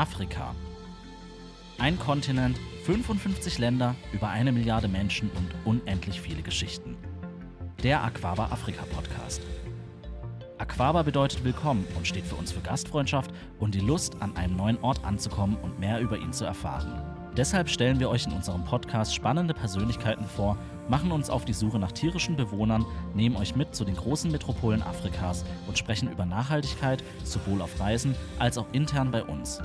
Afrika. Ein Kontinent, 55 Länder, über eine Milliarde Menschen und unendlich viele Geschichten. Der Aquaba Afrika Podcast. Aquaba bedeutet willkommen und steht für uns für Gastfreundschaft und die Lust, an einem neuen Ort anzukommen und mehr über ihn zu erfahren. Deshalb stellen wir euch in unserem Podcast spannende Persönlichkeiten vor, machen uns auf die Suche nach tierischen Bewohnern, nehmen euch mit zu den großen Metropolen Afrikas und sprechen über Nachhaltigkeit, sowohl auf Reisen als auch intern bei uns.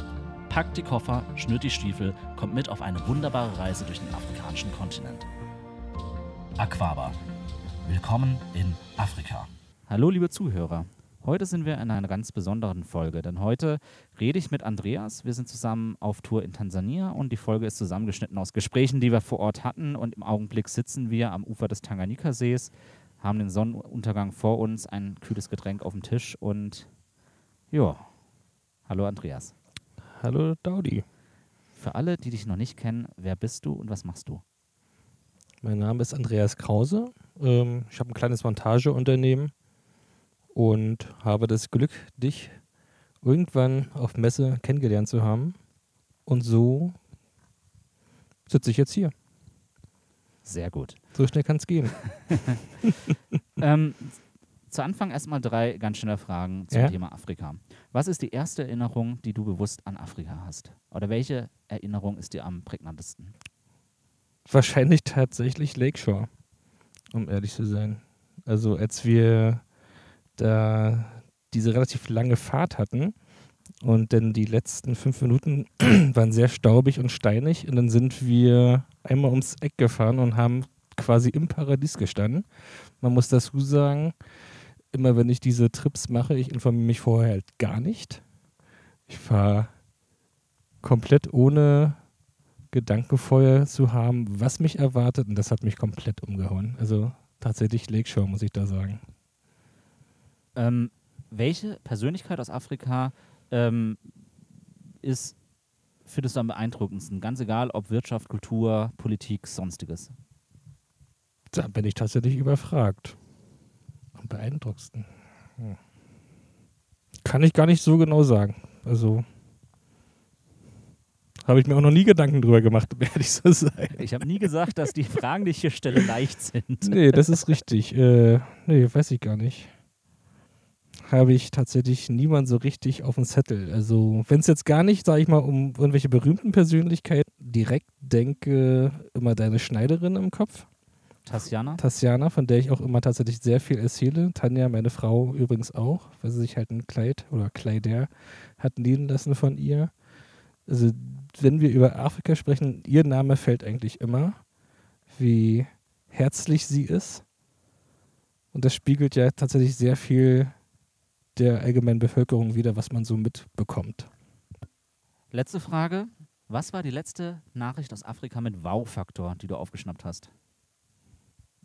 Packt die Koffer, schnürt die Stiefel, kommt mit auf eine wunderbare Reise durch den afrikanischen Kontinent. Aquaba. Willkommen in Afrika. Hallo liebe Zuhörer. Heute sind wir in einer ganz besonderen Folge, denn heute rede ich mit Andreas. Wir sind zusammen auf Tour in Tansania und die Folge ist zusammengeschnitten aus Gesprächen, die wir vor Ort hatten. Und im Augenblick sitzen wir am Ufer des Tanganyika-Sees, haben den Sonnenuntergang vor uns, ein kühles Getränk auf dem Tisch und ja, hallo Andreas. Hallo Daudi. Für alle, die dich noch nicht kennen, wer bist du und was machst du? Mein Name ist Andreas Krause. Ähm, ich habe ein kleines Montageunternehmen und habe das Glück, dich irgendwann auf Messe kennengelernt zu haben. Und so sitze ich jetzt hier. Sehr gut. So schnell kann es gehen. ähm, zu Anfang erstmal drei ganz schnelle Fragen zum Ja? Thema Afrika. Was ist die erste Erinnerung, die du bewusst an Afrika hast? Oder welche Erinnerung ist dir am prägnantesten? Wahrscheinlich tatsächlich Lakeshore, um ehrlich zu sein. Also als wir da diese relativ lange Fahrt hatten und dann die letzten fünf Minuten waren sehr staubig und steinig und dann sind wir einmal ums Eck gefahren und haben quasi im Paradies gestanden. Man muss dazu sagen, immer wenn ich diese Trips mache, ich informiere mich vorher halt gar nicht. Ich fahre komplett ohne Gedanken vorher zu haben, was mich erwartet und das hat mich komplett umgehauen. Also tatsächlich Lakeshore, muss ich da sagen. Ähm, welche Persönlichkeit aus Afrika ähm, ist, findest du am beeindruckendsten? Ganz egal, ob Wirtschaft, Kultur, Politik, sonstiges. Da bin ich tatsächlich überfragt. Beeindruckendsten. Hm. Kann ich gar nicht so genau sagen. Also habe ich mir auch noch nie Gedanken drüber gemacht, um ehrlich zu sein. Ich habe nie gesagt, dass die Fragen, die ich hier stelle, leicht sind. Nee, das ist richtig. Äh, nee, weiß ich gar nicht. Habe ich tatsächlich niemand so richtig auf dem Zettel. Also, wenn es jetzt gar nicht, sage ich mal, um irgendwelche berühmten Persönlichkeiten direkt denke, immer deine Schneiderin im Kopf. Tassiana? Tassiana, von der ich auch immer tatsächlich sehr viel erzähle. Tanja, meine Frau übrigens auch, weil sie sich halt ein Kleid oder Kleider hat nähen lassen von ihr. Also, wenn wir über Afrika sprechen, ihr Name fällt eigentlich immer, wie herzlich sie ist. Und das spiegelt ja tatsächlich sehr viel der allgemeinen Bevölkerung wider, was man so mitbekommt. Letzte Frage. Was war die letzte Nachricht aus Afrika mit Wow-Faktor, die du aufgeschnappt hast?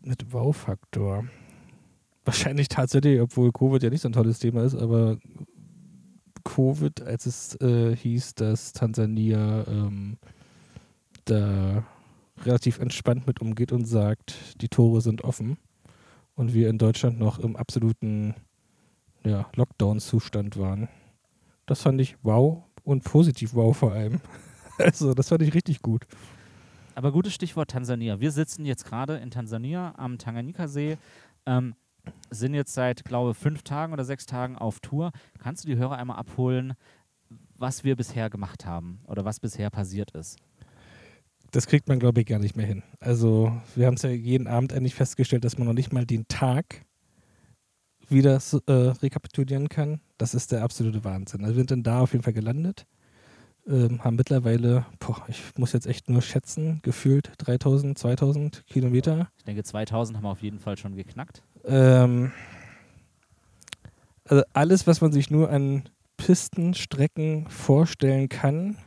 Mit Wow-Faktor. Wahrscheinlich tatsächlich, obwohl Covid ja nicht so ein tolles Thema ist, aber Covid, als es äh, hieß, dass Tansania ähm, da relativ entspannt mit umgeht und sagt, die Tore sind offen und wir in Deutschland noch im absoluten ja, Lockdown-Zustand waren. Das fand ich wow und positiv wow vor allem. Also, das fand ich richtig gut. Aber gutes Stichwort Tansania. Wir sitzen jetzt gerade in Tansania am Tanganyika-See, ähm, sind jetzt seit, glaube fünf Tagen oder sechs Tagen auf Tour. Kannst du die Hörer einmal abholen, was wir bisher gemacht haben oder was bisher passiert ist? Das kriegt man, glaube ich, gar nicht mehr hin. Also, wir haben es ja jeden Abend endlich festgestellt, dass man noch nicht mal den Tag wieder äh, rekapitulieren kann. Das ist der absolute Wahnsinn. Also, wir sind dann da auf jeden Fall gelandet. Ähm, haben mittlerweile, boah, ich muss jetzt echt nur schätzen, gefühlt 3000, 2000 Kilometer. Ich denke, 2000 haben wir auf jeden Fall schon geknackt. Ähm, also alles, was man sich nur an Pistenstrecken vorstellen kann,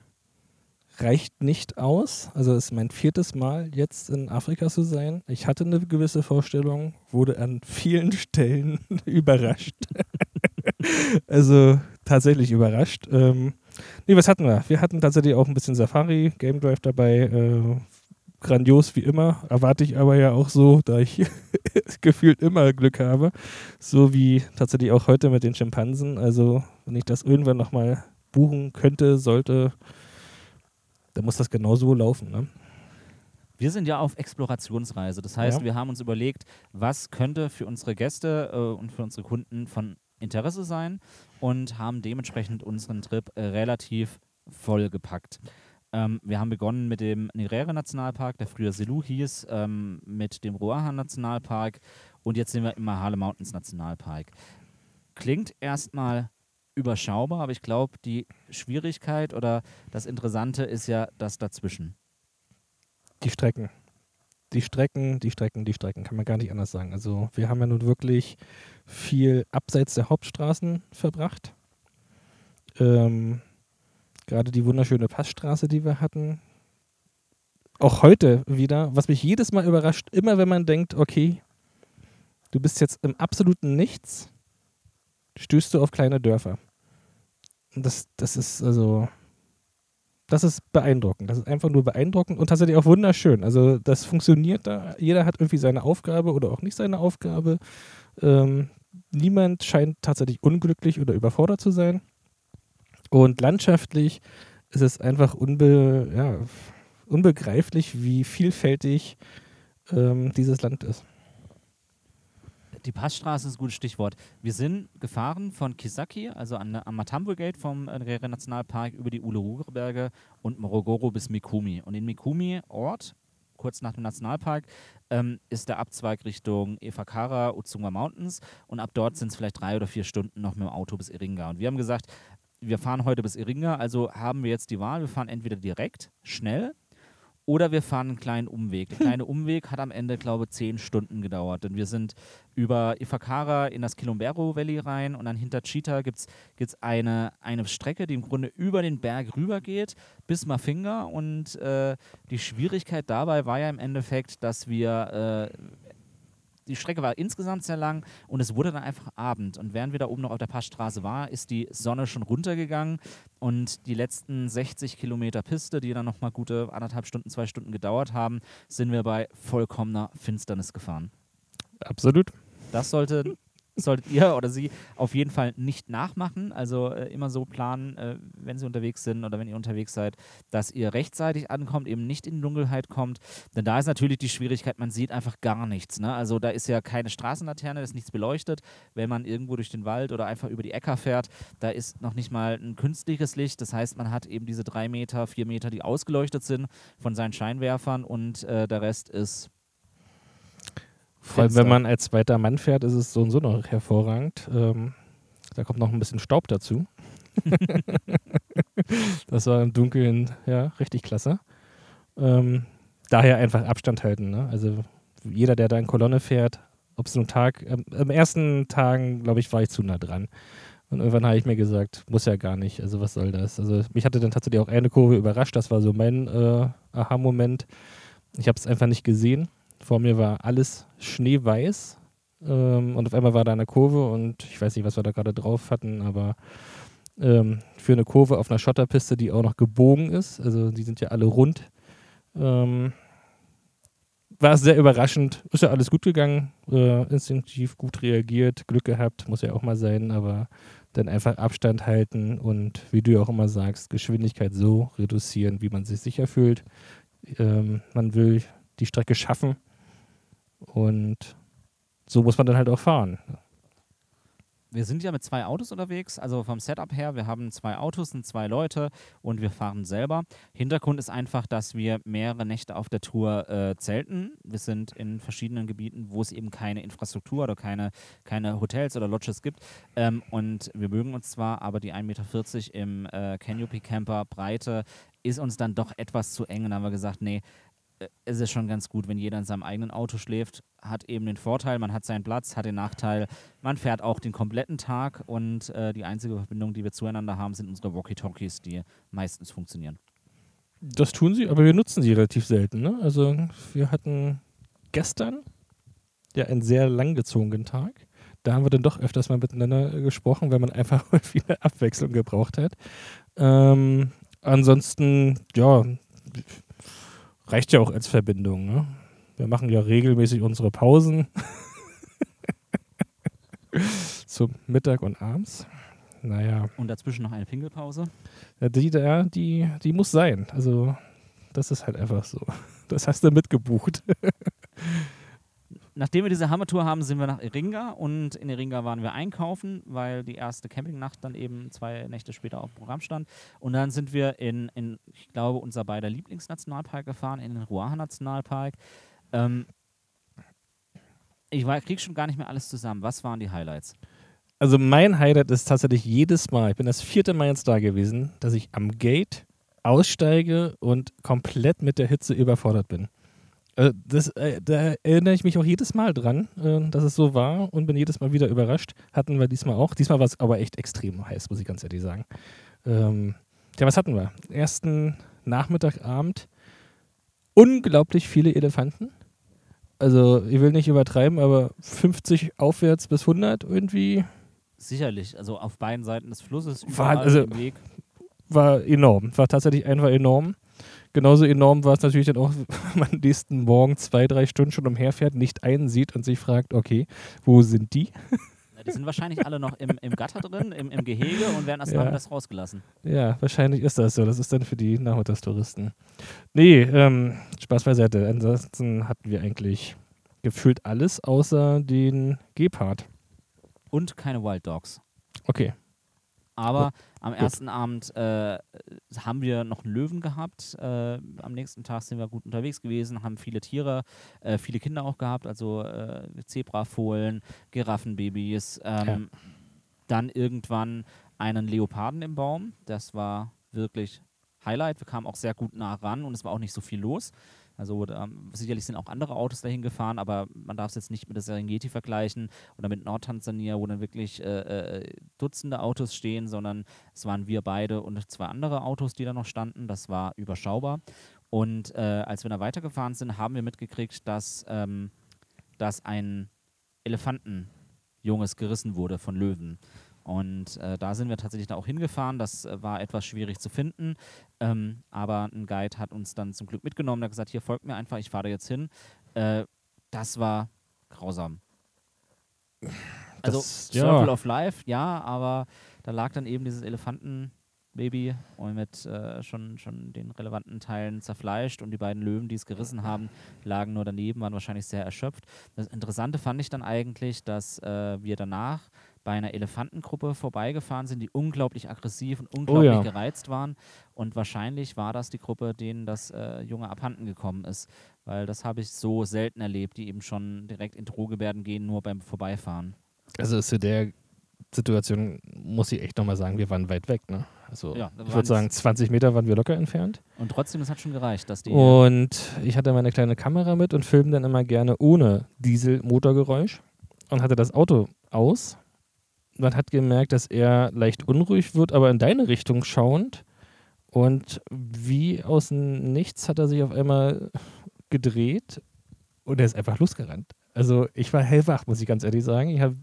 reicht nicht aus. Also es ist mein viertes Mal jetzt in Afrika zu sein. Ich hatte eine gewisse Vorstellung, wurde an vielen Stellen überrascht. also tatsächlich überrascht. Ähm, nee, was hatten wir? Wir hatten tatsächlich auch ein bisschen Safari, Game Drive dabei. Äh, grandios wie immer. Erwarte ich aber ja auch so, da ich gefühlt immer Glück habe. So wie tatsächlich auch heute mit den Schimpansen. Also, wenn ich das irgendwann nochmal buchen könnte, sollte, dann muss das genauso laufen. Ne? Wir sind ja auf Explorationsreise. Das heißt, Ja. wir haben uns überlegt, was könnte für unsere Gäste äh, und für unsere Kunden von Interesse sein und haben dementsprechend unseren Trip äh, relativ vollgepackt. Ähm, wir haben begonnen mit dem Nerere Nationalpark, der früher Selu hieß, ähm, mit dem Ruaha Nationalpark und jetzt sind wir im Mahale Mountains Nationalpark. Klingt erstmal überschaubar, aber ich glaube, die Schwierigkeit oder das Interessante ist ja das dazwischen. Die Strecken. Die Strecken, die Strecken, die Strecken, kann man gar nicht anders sagen. Also wir haben ja nun wirklich viel abseits der Hauptstraßen verbracht. Ähm, Gerade die wunderschöne Passstraße, die wir hatten. Auch heute wieder, was mich jedes Mal überrascht, immer wenn man denkt, okay, du bist jetzt im absoluten Nichts, stößt du auf kleine Dörfer. Das, das ist also, das ist beeindruckend. Das ist einfach nur beeindruckend und tatsächlich auch wunderschön. Also das funktioniert da. Jeder hat irgendwie seine Aufgabe oder auch nicht seine Aufgabe. Ähm, niemand scheint tatsächlich unglücklich oder überfordert zu sein. Und landschaftlich ist es einfach unbe ja, unbegreiflich, wie vielfältig ähm, dieses Land ist. Die Passstraße ist ein gutes Stichwort. Wir sind gefahren von Kisaki, also an, am Matambo Gate vom äh, Rere Nationalpark, über die Uluru-Berge und Morogoro bis Mikumi. Und in Mikumi, Ort, kurz nach dem Nationalpark, ähm, ist der Abzweig Richtung Efakara, Uzunga Mountains. Und ab dort sind es vielleicht drei oder vier Stunden noch mit dem Auto bis Iringa. Und wir haben gesagt, wir fahren heute bis Iringa, also haben wir jetzt die Wahl, wir fahren entweder direkt, schnell, oder wir fahren einen kleinen Umweg. Der kleine Umweg hat am Ende, glaube ich, zehn Stunden gedauert. Denn wir sind über Ifakara in das Kilombero Valley rein und dann hinter Cheetah gibt es eine, eine Strecke, die im Grunde über den Berg rüber geht bis Mafinga. Und äh, die Schwierigkeit dabei war ja im Endeffekt, dass wir. Äh, die Strecke war insgesamt sehr lang und es wurde dann einfach Abend. Und während wir da oben noch auf der Passstraße waren, ist die Sonne schon runtergegangen und die letzten 60 Kilometer Piste, die dann nochmal gute anderthalb Stunden, zwei Stunden gedauert haben, sind wir bei vollkommener Finsternis gefahren. Absolut. Das sollte, solltet ihr oder Sie auf jeden Fall nicht nachmachen. Also äh, immer so planen, äh, wenn Sie unterwegs sind oder wenn ihr unterwegs seid, dass ihr rechtzeitig ankommt, eben nicht in Dunkelheit kommt. Denn da ist natürlich die Schwierigkeit, man sieht einfach gar nichts. Ne? Also da ist ja keine Straßenlaterne, da ist nichts beleuchtet. Wenn man irgendwo durch den Wald oder einfach über die Äcker fährt, da ist noch nicht mal ein künstliches Licht. Das heißt, man hat eben diese drei Meter, vier Meter, die ausgeleuchtet sind von seinen Scheinwerfern und äh, der Rest ist Vor allem, wenn man als zweiter Mann fährt, ist es so und so noch hervorragend. Ähm, da kommt noch ein bisschen Staub dazu. das war im Dunkeln ja richtig klasse. Ähm, daher einfach Abstand halten. Ne? Also jeder, der da in Kolonne fährt, ob es nun Tag, ähm, am ersten Tagen, glaube ich, war ich zu nah dran. Und irgendwann habe ich mir gesagt, muss ja gar nicht. Also was soll das? Also mich hatte dann tatsächlich auch eine Kurve überrascht. Das war so mein äh, Aha-Moment. Ich habe es einfach nicht gesehen. Vor mir war alles schneeweiß ähm, und auf einmal war da eine Kurve und ich weiß nicht, was wir da gerade drauf hatten, aber ähm, für eine Kurve auf einer Schotterpiste, die auch noch gebogen ist, also die sind ja alle rund, ähm, war es sehr überraschend. Ist ja alles gut gegangen, äh, instinktiv gut reagiert, Glück gehabt, muss ja auch mal sein, aber dann einfach Abstand halten und wie du auch immer sagst, Geschwindigkeit so reduzieren, wie man sich sicher fühlt. Ähm, man will die Strecke schaffen und so muss man dann halt auch fahren. Wir sind ja mit zwei Autos unterwegs, also vom Setup her. Wir haben zwei Autos, sind zwei Leute und wir fahren selber. Hintergrund ist einfach, dass wir mehrere Nächte auf der Tour äh, zelten. Wir sind in verschiedenen Gebieten, wo es eben keine Infrastruktur oder keine, keine Hotels oder Lodges gibt. Ähm, und wir mögen uns zwar, aber die 1,40 Meter im äh, Canopy Camper Breite ist uns dann doch etwas zu eng. Und dann haben wir gesagt, nee, äh, es ist schon ganz gut, wenn jeder in seinem eigenen Auto schläft. Hat eben den Vorteil, man hat seinen Platz, hat den Nachteil, man fährt auch den kompletten Tag und äh, die einzige Verbindung, die wir zueinander haben, sind unsere Walkie-Talkies, die meistens funktionieren. Das tun sie, aber wir nutzen sie relativ selten. Ne? Also wir hatten gestern ja einen sehr langgezogenen Tag. Da haben wir dann doch öfters mal miteinander gesprochen, weil man einfach mal viele Abwechslung gebraucht hat. Ähm, ansonsten, ja, reicht ja auch als Verbindung. Ne? Wir machen ja regelmäßig unsere Pausen zum Mittag und abends. naja. Und dazwischen noch eine Pinkelpause. Ja, die, ja, die, die muss sein. Also, das ist halt einfach so. Das hast du mitgebucht. Nachdem wir diese Hammertour haben, sind wir nach Iringa und in Iringa waren wir einkaufen, weil die erste Campingnacht dann eben zwei Nächte später auf dem Programm stand. Und dann sind wir in, in ich glaube, unser beider Lieblingsnationalpark gefahren, in den Ruaha-Nationalpark. Ähm, ich war, krieg schon gar nicht mehr alles zusammen. Was waren die Highlights? Also mein Highlight ist tatsächlich jedes Mal, ich bin das vierte Mal jetzt da gewesen, dass ich am Gate aussteige und komplett mit der Hitze überfordert bin. Äh, das, äh, da erinnere ich mich auch jedes Mal dran, äh, dass es so war und bin jedes Mal wieder überrascht. Hatten wir diesmal auch. Diesmal war es aber echt extrem heiß, muss ich ganz ehrlich sagen. Ähm, ja, was hatten wir? Ersten Nachmittagabend unglaublich viele Elefanten. Also, ich will nicht übertreiben, aber 50 aufwärts bis 100 irgendwie. Sicherlich, also auf beiden Seiten des Flusses, war, also. War enorm, war tatsächlich einfach enorm. Genauso enorm war es natürlich dann auch, wenn man nächsten Morgen zwei, drei Stunden schon umherfährt, nicht einen sieht und sich fragt, okay, wo sind die? Die sind wahrscheinlich alle noch im, im Gatter drin, im, im Gehege und werden erst ja. nachmittags rausgelassen. Ja, wahrscheinlich ist das so. Das ist dann für die Nachmittagstouristen. Nee, ähm, Spaß beiseite. Ansonsten hatten wir eigentlich gefühlt alles außer den Gepard. Und keine Wild Dogs. Okay. Aber am ersten Abend äh, haben wir noch einen Löwen gehabt. Äh, am nächsten Tag sind wir gut unterwegs gewesen, haben viele Tiere, äh, viele Kinder auch gehabt, also äh, Zebrafohlen, Giraffenbabys. Ähm, ja. Dann irgendwann einen Leoparden im Baum. Das war wirklich Highlight. Wir kamen auch sehr gut nah ran und es war auch nicht so viel los. Also ähm, sicherlich sind auch andere Autos dahin gefahren, aber man darf es jetzt nicht mit der Serengeti vergleichen oder mit Nordtansania, wo dann wirklich äh, äh, Dutzende Autos stehen, sondern es waren wir beide und zwei andere Autos, die da noch standen. Das war überschaubar. Und äh, als wir da weitergefahren sind, haben wir mitgekriegt, dass, ähm, dass ein Elefantenjunges gerissen wurde von Löwen. Und äh, da sind wir tatsächlich da auch hingefahren. Das äh, war etwas schwierig zu finden. Ähm, aber ein Guide hat uns dann zum Glück mitgenommen. Der hat gesagt: Hier folgt mir einfach, ich fahre da jetzt hin. Äh, das war grausam. Also, das, Circle ja. of Life, ja, aber da lag dann eben dieses Elefantenbaby und mit äh, schon, schon den relevanten Teilen zerfleischt und die beiden Löwen, die es gerissen haben, lagen nur daneben, waren wahrscheinlich sehr erschöpft. Das Interessante fand ich dann eigentlich, dass äh, wir danach bei einer Elefantengruppe vorbeigefahren sind, die unglaublich aggressiv und unglaublich oh ja. gereizt waren. Und wahrscheinlich war das die Gruppe, denen das äh, Junge abhanden gekommen ist. Weil das habe ich so selten erlebt, die eben schon direkt in Drohgebärden gehen, nur beim Vorbeifahren. Also zu der Situation muss ich echt nochmal sagen, wir waren weit weg. Ne? Also ja, ich würde sagen, 20 Meter waren wir locker entfernt. Und trotzdem, es hat schon gereicht, dass die. Und ich hatte meine kleine Kamera mit und filme dann immer gerne ohne Dieselmotorgeräusch und hatte das Auto aus man hat gemerkt, dass er leicht unruhig wird, aber in deine Richtung schauend. Und wie aus dem Nichts hat er sich auf einmal gedreht und er ist einfach losgerannt. Also ich war hellwach, muss ich ganz ehrlich sagen. Ich habe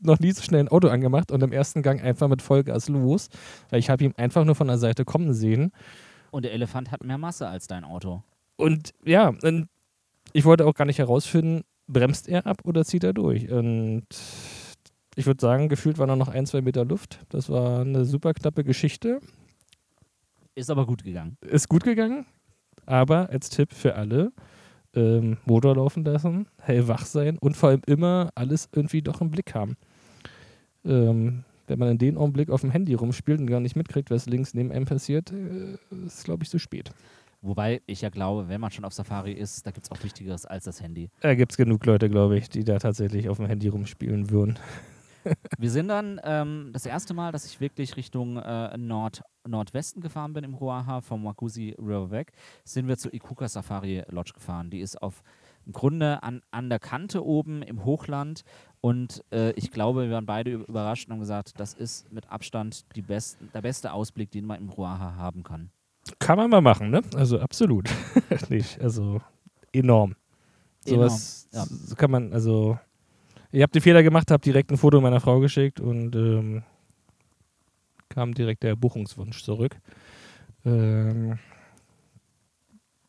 noch nie so schnell ein Auto angemacht und im ersten Gang einfach mit Vollgas los, weil ich habe ihn einfach nur von der Seite kommen sehen. Und der Elefant hat mehr Masse als dein Auto. Und ja, und ich wollte auch gar nicht herausfinden, bremst er ab oder zieht er durch? Und ich würde sagen, gefühlt war noch ein, zwei Meter Luft. Das war eine super knappe Geschichte. Ist aber gut gegangen. Ist gut gegangen. Aber als Tipp für alle, ähm, Motor laufen lassen, hellwach sein und vor allem immer alles irgendwie doch im Blick haben. Ähm, wenn man in dem Augenblick auf dem Handy rumspielt und gar nicht mitkriegt, was links neben einem passiert, äh, ist, glaube ich, zu spät. Wobei ich ja glaube, wenn man schon auf Safari ist, da gibt es auch Wichtigeres als das Handy. Da gibt es genug Leute, glaube ich, die da tatsächlich auf dem Handy rumspielen würden. Wir sind dann ähm, das erste Mal, dass ich wirklich Richtung äh, Nord Nordwesten gefahren bin im Ruaha, vom Wakusi River weg, sind wir zur Ikuka Safari Lodge gefahren. Die ist auf im Grunde an, an der Kante oben im Hochland und äh, ich glaube, wir waren beide überrascht und haben gesagt, das ist mit Abstand die best, der beste Ausblick, den man im Ruaha haben kann. Kann man mal machen, ne? Also absolut. Nicht, also enorm. Sowas enorm, ja. kann man, also ich habe den Fehler gemacht, habe direkt ein Foto meiner Frau geschickt und ähm, kam direkt der Buchungswunsch zurück. Ähm,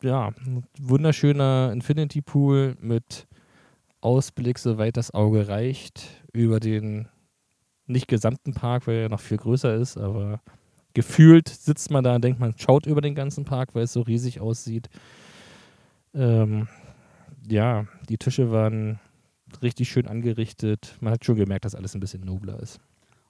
ja, wunderschöner Infinity Pool mit Ausblick, soweit das Auge reicht, über den nicht gesamten Park, weil er noch viel größer ist, aber gefühlt sitzt man da und denkt, man schaut über den ganzen Park, weil es so riesig aussieht. Ähm, ja, die Tische waren richtig schön angerichtet. Man hat schon gemerkt, dass alles ein bisschen nobler ist.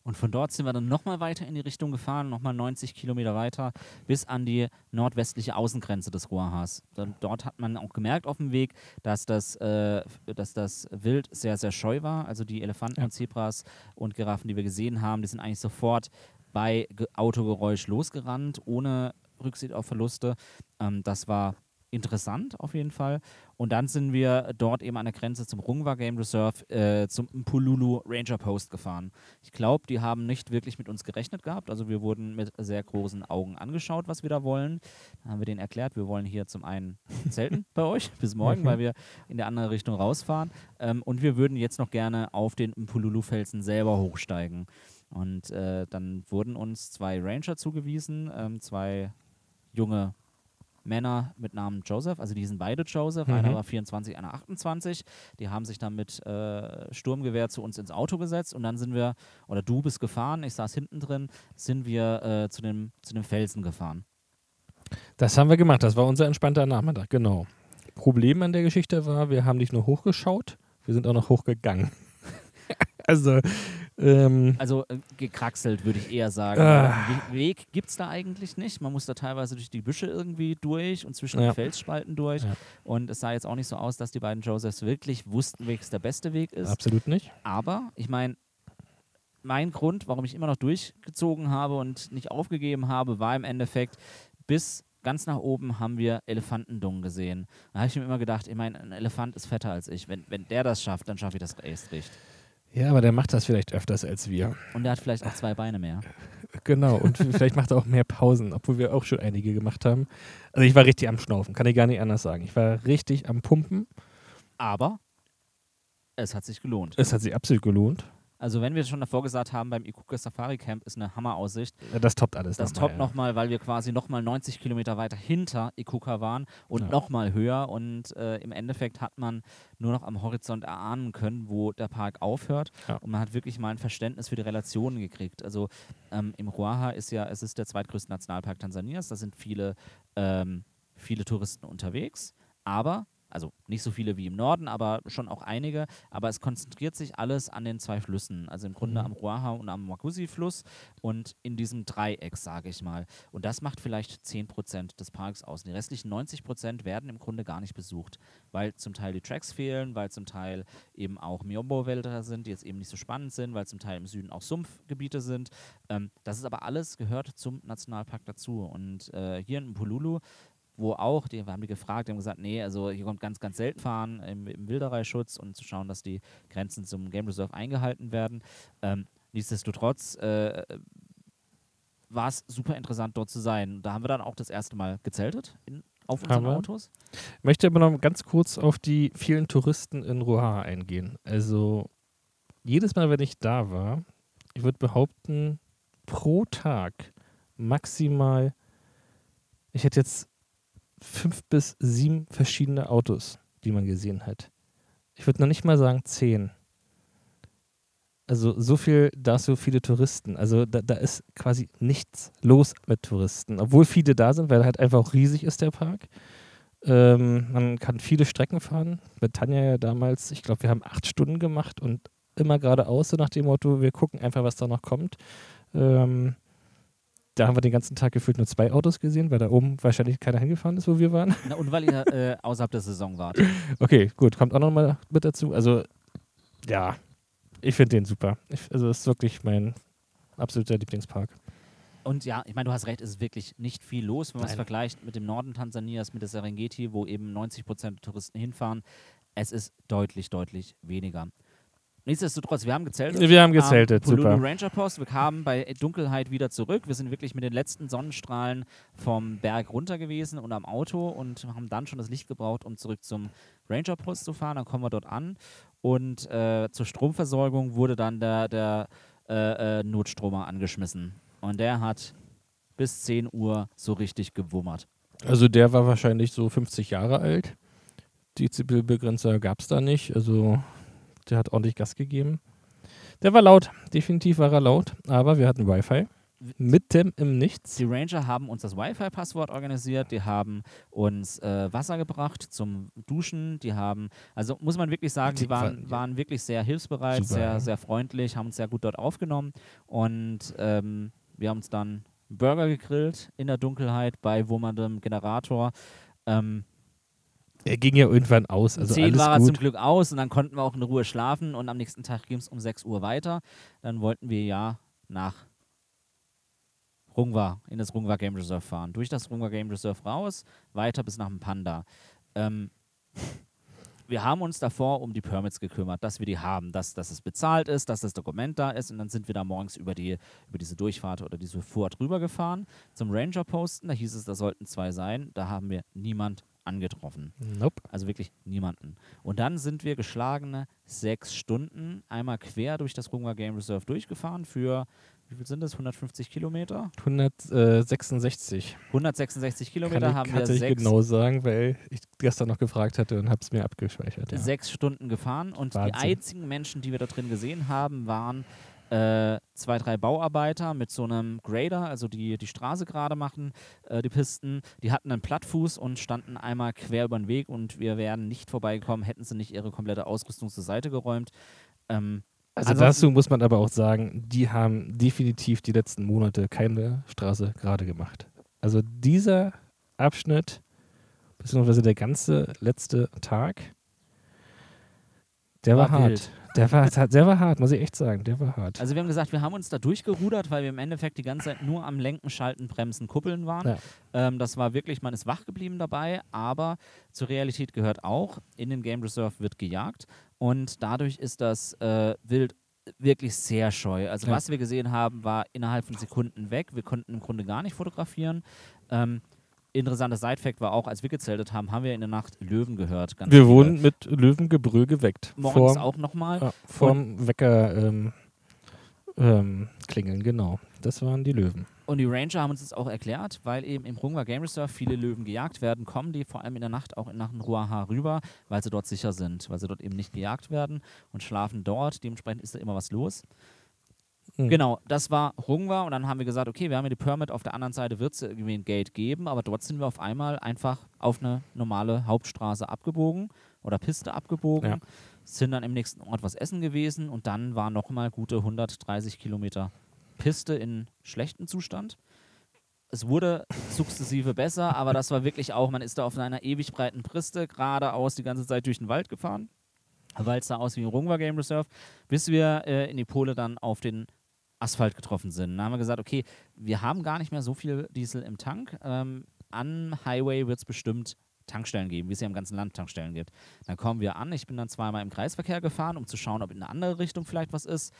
Und von dort sind wir dann nochmal weiter in die Richtung gefahren, nochmal 90 Kilometer weiter, bis an die nordwestliche Außengrenze des Ruahas. dort hat man auch gemerkt auf dem Weg, dass das, äh, dass das Wild sehr, sehr scheu war. Also die Elefanten ja. und Zebras und Giraffen, die wir gesehen haben, die sind eigentlich sofort bei Autogeräusch losgerannt, ohne Rücksicht auf Verluste. Ähm, das war interessant auf jeden Fall. Und dann sind wir dort eben an der Grenze zum Rungwa Game Reserve äh, zum Mpululu Ranger Post gefahren. Ich glaube, die haben nicht wirklich mit uns gerechnet gehabt. Also wir wurden mit sehr großen Augen angeschaut, was wir da wollen. Dann haben wir denen erklärt, wir wollen hier zum einen zelten bei euch bis morgen, weil wir in der andere Richtung rausfahren. Ähm, und wir würden jetzt noch gerne auf den Mpululu-Felsen selber hochsteigen. Und äh, dann wurden uns zwei Ranger zugewiesen, ähm, zwei junge Männer mit Namen Joseph, also die sind beide Joseph, mhm. einer war 24, einer 28. Die haben sich dann mit äh, Sturmgewehr zu uns ins Auto gesetzt und dann sind wir, oder du bist gefahren, ich saß hinten drin, sind wir äh, zu, dem, zu dem Felsen gefahren. Das haben wir gemacht, das war unser entspannter Nachmittag, genau. Problem an der Geschichte war, wir haben nicht nur hochgeschaut, wir sind auch noch hochgegangen. also ähm, also äh, gekraxelt, würde ich eher sagen. Äh, Weg gibt es da eigentlich nicht. Man muss da teilweise durch die Büsche irgendwie durch und zwischen ja. den Felsspalten durch. Ja. Und es sah jetzt auch nicht so aus, dass die beiden Josephs wirklich wussten, welches der beste Weg ist. Absolut nicht. Aber ich meine, mein Grund, warum ich immer noch durchgezogen habe und nicht aufgegeben habe, war im Endeffekt, bis ganz nach oben haben wir Elefantendungen gesehen. Da habe ich mir immer gedacht, ich meine, ein Elefant ist fetter als ich. Wenn, wenn der das schafft, dann schaffe ich das erst recht. Ja, aber der macht das vielleicht öfters als wir. Und der hat vielleicht auch zwei Beine mehr. Genau, und vielleicht macht er auch mehr Pausen, obwohl wir auch schon einige gemacht haben. Also ich war richtig am Schnaufen, kann ich gar nicht anders sagen. Ich war richtig am Pumpen. Aber es hat sich gelohnt. Es hat sich absolut gelohnt. Also wenn wir schon davor gesagt haben, beim Ikuka Safari Camp ist eine Hammeraussicht. Das toppt alles. Das noch toppt nochmal, weil wir quasi nochmal 90 Kilometer weiter hinter Ikuka waren und ja. nochmal höher. Und äh, im Endeffekt hat man nur noch am Horizont erahnen können, wo der Park aufhört. Ja. Und man hat wirklich mal ein Verständnis für die Relationen gekriegt. Also ähm, im Ruaha ist ja, es ist der zweitgrößte Nationalpark Tansanias. Da sind viele, ähm, viele Touristen unterwegs. Aber also nicht so viele wie im Norden, aber schon auch einige. Aber es konzentriert sich alles an den zwei Flüssen. Also im Grunde mhm. am Ruaha und am Makusi-Fluss und in diesem Dreieck, sage ich mal. Und das macht vielleicht 10% des Parks aus. Die restlichen 90% werden im Grunde gar nicht besucht, weil zum Teil die Tracks fehlen, weil zum Teil eben auch Miombo-Wälder sind, die jetzt eben nicht so spannend sind, weil zum Teil im Süden auch Sumpfgebiete sind. Ähm, das ist aber alles gehört zum Nationalpark dazu. Und äh, hier in Pululu wo auch, die, wir haben die gefragt, die haben gesagt, nee, also hier kommt ganz, ganz selten fahren im, im Wildereischutz und zu schauen, dass die Grenzen zum Game Reserve eingehalten werden. Ähm, nichtsdestotrotz äh, war es super interessant, dort zu sein. Da haben wir dann auch das erste Mal gezeltet in, auf unseren aber Autos. Ich möchte aber noch ganz kurz auf die vielen Touristen in Roha eingehen. Also jedes Mal, wenn ich da war, ich würde behaupten, pro Tag maximal, ich hätte jetzt fünf bis sieben verschiedene Autos, die man gesehen hat. Ich würde noch nicht mal sagen zehn. Also so viel, da so viele Touristen. Also da, da ist quasi nichts los mit Touristen. Obwohl viele da sind, weil halt einfach auch riesig ist der Park. Ähm, man kann viele Strecken fahren. Mit Tanja ja damals, ich glaube, wir haben acht Stunden gemacht und immer geradeaus, so nach dem Motto, wir gucken einfach, was da noch kommt. Ähm, da haben wir den ganzen Tag gefühlt nur zwei Autos gesehen, weil da oben wahrscheinlich keiner hingefahren ist, wo wir waren. Na, und weil ihr äh, außerhalb der Saison wart. Okay, gut, kommt auch nochmal mit dazu. Also, ja, ich finde den super. Ich, also, es ist wirklich mein absoluter Lieblingspark. Und ja, ich meine, du hast recht, es ist wirklich nicht viel los, wenn man es vergleicht mit dem Norden Tansanias, mit der Serengeti, wo eben 90 Prozent der Touristen hinfahren. Es ist deutlich, deutlich weniger. Nichtsdestotrotz, wir haben gezeltet. Wir haben gezeltet, um, super. Ranger Post. Wir kamen bei Dunkelheit wieder zurück. Wir sind wirklich mit den letzten Sonnenstrahlen vom Berg runter gewesen und am Auto und haben dann schon das Licht gebraucht, um zurück zum Ranger Post zu fahren. Dann kommen wir dort an und äh, zur Stromversorgung wurde dann der, der äh, äh, Notstromer angeschmissen. Und der hat bis 10 Uhr so richtig gewummert. Also der war wahrscheinlich so 50 Jahre alt. Dezibelbegrenzer gab es da nicht. Also der hat ordentlich Gas gegeben. Der war laut, definitiv war er laut, aber wir hatten Wi-Fi. Mitten im Nichts. Die Ranger haben uns das Wi-Fi-Passwort organisiert, die haben uns äh, Wasser gebracht zum Duschen, die haben, also muss man wirklich sagen, die, waren, waren- wirklich sehr hilfsbereit, Super, sehr, sehr freundlich, haben uns sehr gut dort aufgenommen und ähm, wir haben uns dann Burger gegrillt in der Dunkelheit bei wummerdem Generator. Ähm, Er ging ja irgendwann aus, also 10 alles war er zum gut. Glück aus und dann konnten wir auch in Ruhe schlafen und am nächsten Tag ging es um 6 Uhr weiter. Dann wollten wir ja nach Rungwa, in das Rungwa Game Reserve fahren. Durch das Rungwa Game Reserve raus, weiter bis nach dem Panda. Ähm, wir haben uns davor um die Permits gekümmert, dass wir die haben, dass, dass es bezahlt ist, dass das Dokument da ist und dann sind wir da morgens über, die, über diese Durchfahrt oder diese Fuhr drüber gefahren zum Ranger-Posten. Da hieß es, da sollten zwei sein. Da haben wir niemand angetroffen. Nope. Also wirklich niemanden. Und dann sind wir geschlagene sechs Stunden einmal quer durch das Rungwa Game Reserve durchgefahren für, wie viel sind das? 150 Kilometer? 166. 166 Kilometer Kann ich, haben kann wir ich sechs, genau sagen, weil ich gestern noch gefragt hatte und habe es mir abgespeichert. Ja. sechs Stunden gefahren. Und Wahnsinn. die einzigen Menschen, die wir da drin gesehen haben, waren äh, zwei, drei Bauarbeiter mit so einem Grader, also die die Straße gerade machen, äh, die Pisten. Die hatten einen Plattfuß und standen einmal quer über den Weg und wir wären nicht vorbeigekommen, hätten sie nicht ihre komplette Ausrüstung zur Seite geräumt. Ähm, Also dazu muss man aber auch sagen, die haben definitiv die letzten Monate keine Straße gerade gemacht. Also dieser Abschnitt, beziehungsweise der ganze letzte Tag, der war, War hart. wild. Der war, der war hart, muss ich echt sagen. Der war hart. Also wir haben gesagt, wir haben uns da durchgerudert, weil wir im Endeffekt die ganze Zeit nur am Lenken, Schalten, Bremsen, Kuppeln waren. Ja. Ähm, das war wirklich, man ist wach geblieben dabei, aber zur Realität gehört auch, in den Game Reserve wird gejagt und dadurch ist das äh, Wild wirklich sehr scheu. Also Ja. was wir gesehen haben, war innerhalb von Sekunden weg. Wir konnten im Grunde gar nicht fotografieren. Ähm, interessanter Side-Fact war auch, als wir gezeltet haben, haben wir in der Nacht Löwen gehört. Wir viele. wurden mit Löwengebrüll geweckt. morgens Vorm- auch nochmal. Ja, vorm Wecker ähm, ähm, klingeln, genau. Das waren die Löwen. Und die Ranger haben uns das auch erklärt, weil eben im Rungwa Game Reserve viele Löwen gejagt werden, kommen die vor allem in der Nacht auch nach Ruaha rüber, weil sie dort sicher sind, weil sie dort eben nicht gejagt werden und schlafen dort. Dementsprechend ist da immer was los. Mhm. Genau, das war Rungwa und dann haben wir gesagt, okay, wir haben ja die Permit, auf der anderen Seite wird es irgendwie ein Gate geben, aber dort sind wir auf einmal einfach auf eine normale Hauptstraße abgebogen oder Piste abgebogen, Ja. sind dann im nächsten Ort was essen gewesen und dann war nochmal gute 130 Kilometer Piste in schlechtem Zustand. Es wurde sukzessive besser, aber das war wirklich auch, man ist da auf einer ewig breiten Piste geradeaus die ganze Zeit durch den Wald gefahren, weil es sah aus wie ein Rungwa Game Reserve, bis wir äh, in die Pole dann auf den Asphalt getroffen sind. Dann haben wir gesagt, okay, wir haben gar nicht mehr so viel Diesel im Tank. Ähm, an Highway wird es bestimmt Tankstellen geben, wie es ja im ganzen Land Tankstellen gibt. Dann kommen wir an. Ich bin dann zweimal im Kreisverkehr gefahren, um zu schauen, ob in eine andere Richtung vielleicht was ist.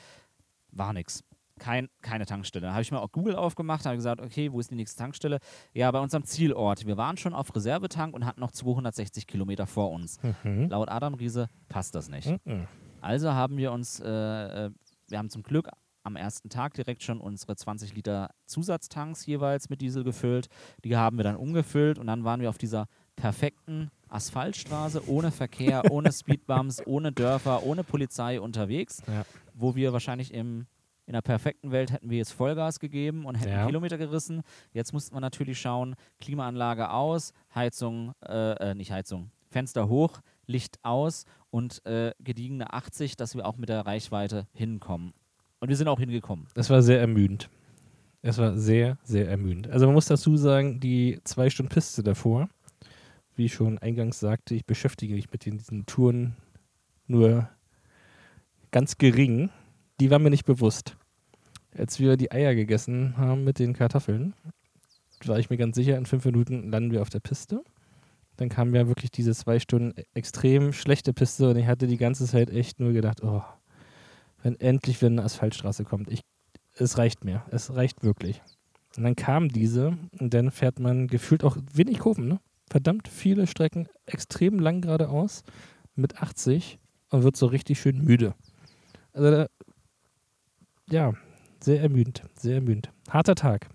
War nix. Kein, keine Tankstelle. Da habe ich mir auch Google aufgemacht, habe gesagt, okay, wo ist die nächste Tankstelle? Ja, bei unserem Zielort. Wir waren schon auf Reservetank und hatten noch 260 Kilometer vor uns. Mhm. Laut Adam Riese passt das nicht. Mhm. Also haben wir uns, äh, äh, wir haben zum Glück am ersten Tag direkt schon unsere 20 Liter Zusatztanks jeweils mit Diesel gefüllt. Die haben wir dann umgefüllt und dann waren wir auf dieser perfekten Asphaltstraße ohne Verkehr, ohne Speedbumps, ohne Dörfer, ohne Polizei unterwegs, Ja. wo wir wahrscheinlich im, in der perfekten Welt hätten wir jetzt Vollgas gegeben und hätten Ja. Kilometer gerissen. Jetzt mussten wir natürlich schauen, Klimaanlage aus, Heizung, äh, äh, nicht Heizung, Fenster hoch, Licht aus und äh, gediegene 80, dass wir auch mit der Reichweite hinkommen. Und wir sind auch hingekommen. Das war sehr ermüdend. Es war sehr, sehr ermüdend. Also man muss dazu sagen, die zwei Stunden Piste davor, wie ich schon eingangs sagte, ich beschäftige mich mit den, diesen Touren nur ganz gering. Die war mir nicht bewusst. Als wir die Eier gegessen haben mit den Kartoffeln, war ich mir ganz sicher, in fünf Minuten landen wir auf der Piste. Dann kam ja wirklich diese zwei Stunden extrem schlechte Piste und ich hatte die ganze Zeit echt nur gedacht, oh, wenn endlich wieder eine Asphaltstraße kommt. Ich es reicht mir. Es reicht wirklich. Und dann kam diese und dann fährt man gefühlt auch wenig Kurven, ne? Verdammt viele Strecken, extrem lang geradeaus mit 80 und wird so richtig schön müde. Also, da, ja, sehr ermüdend, sehr ermüdend. Harter Tag,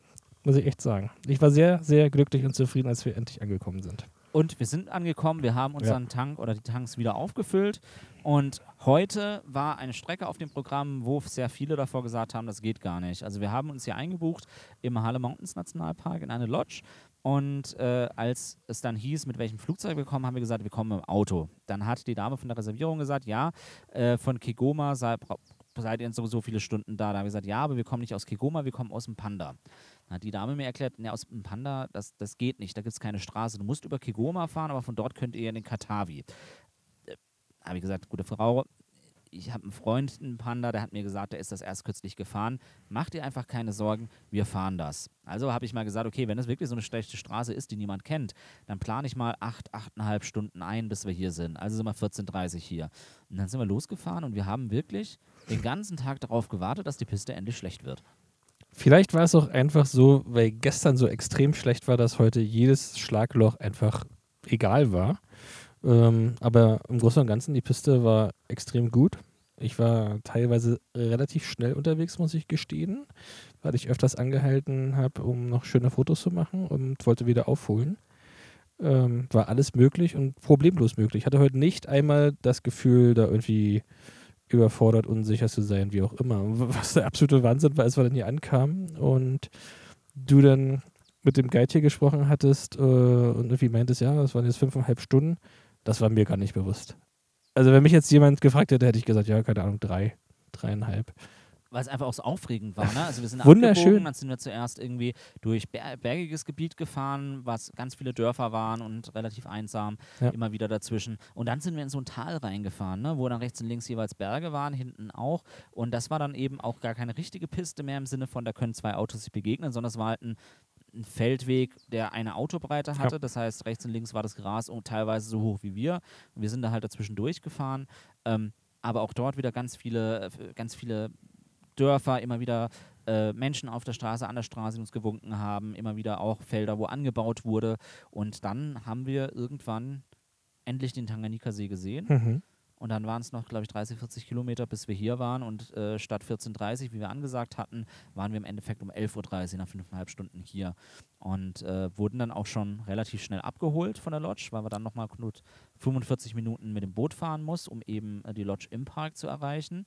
muss ich echt sagen. Ich war sehr, sehr glücklich und zufrieden, als wir endlich angekommen sind. Und wir sind angekommen, wir haben unseren Ja. Tank oder die Tanks wieder aufgefüllt. Und heute war eine Strecke auf dem Programm, wo sehr viele davor gesagt haben, das geht gar nicht. Also wir haben uns hier eingebucht im Halle Mountains Nationalpark in eine Lodge. Und äh, als es dann hieß, mit welchem Flugzeug wir kommen, haben wir gesagt, wir kommen im Auto. Dann hat die Dame von der Reservierung gesagt, ja, äh, von Kigoma sei, seid ihr in so, so viele Stunden da. Da haben wir gesagt, ja, aber wir kommen nicht aus Kigoma, wir kommen aus dem Panda. Hat die Dame mir erklärt, ne, aus dem Panda, das, das geht nicht, da gibt es keine Straße. Du musst über Kigoma fahren, aber von dort könnt ihr in den Katavi. Äh, habe ich gesagt, gute Frau, ich habe einen Freund, einen Panda, der hat mir gesagt, der ist das erst kürzlich gefahren. Mach dir einfach keine Sorgen, wir fahren das. Also habe ich mal gesagt, okay, wenn es wirklich so eine schlechte Straße ist, die niemand kennt, dann plane ich mal acht, achteinhalb Stunden ein, bis wir hier sind. Also sind wir 14.30 hier. Und dann sind wir losgefahren und wir haben wirklich den ganzen Tag darauf gewartet, dass die Piste endlich schlecht wird. Vielleicht war es auch einfach so, weil gestern so extrem schlecht war, dass heute jedes Schlagloch einfach egal war. Ähm, aber im Großen und Ganzen, die Piste war extrem gut. Ich war teilweise relativ schnell unterwegs, muss ich gestehen, weil ich öfters angehalten habe, um noch schöne Fotos zu machen und wollte wieder aufholen. Ähm, war alles möglich und problemlos möglich. Ich hatte heute nicht einmal das Gefühl, da irgendwie überfordert, unsicher zu sein, wie auch immer. Was der absolute Wahnsinn war, als wir dann hier ankamen und du dann mit dem Guide hier gesprochen hattest äh, und irgendwie meintest, ja, das waren jetzt fünfeinhalb Stunden. Das war mir gar nicht bewusst. Also wenn mich jetzt jemand gefragt hätte, hätte ich gesagt, ja, keine Ahnung, drei, dreieinhalb. Weil es einfach auch so aufregend war. Ne? Also wir sind Wunderschön. abgebogen, dann sind wir zuerst irgendwie durch ber bergiges Gebiet gefahren, was ganz viele Dörfer waren und relativ einsam, Ja. immer wieder dazwischen. Und dann sind wir in so ein Tal reingefahren, ne? wo dann rechts und links jeweils Berge waren, hinten auch. Und das war dann eben auch gar keine richtige Piste mehr im Sinne von, da können zwei Autos sich begegnen, sondern es war halt ein, ein Feldweg, der eine Autobreite hatte. Das heißt, rechts und links war das Gras und teilweise so hoch wie wir. Und wir sind da halt dazwischen durchgefahren. Ähm, aber auch dort wieder ganz viele, äh, ganz viele Dörfer, immer wieder äh, Menschen auf der Straße, an der Straße, die uns gewunken haben, immer wieder auch Felder, wo angebaut wurde. Und dann haben wir irgendwann endlich den Tanganjika-See gesehen. Mhm. Und dann waren es noch, glaube ich, 30, 40 Kilometer, bis wir hier waren. Und äh, statt 14.30 wie wir angesagt hatten, waren wir im Endeffekt um 11.30 Uhr nach fünfeinhalb Stunden hier. Und äh, wurden dann auch schon relativ schnell abgeholt von der Lodge, weil wir dann nochmal gut 45 Minuten mit dem Boot fahren muss, um eben äh, die Lodge im Park zu erreichen.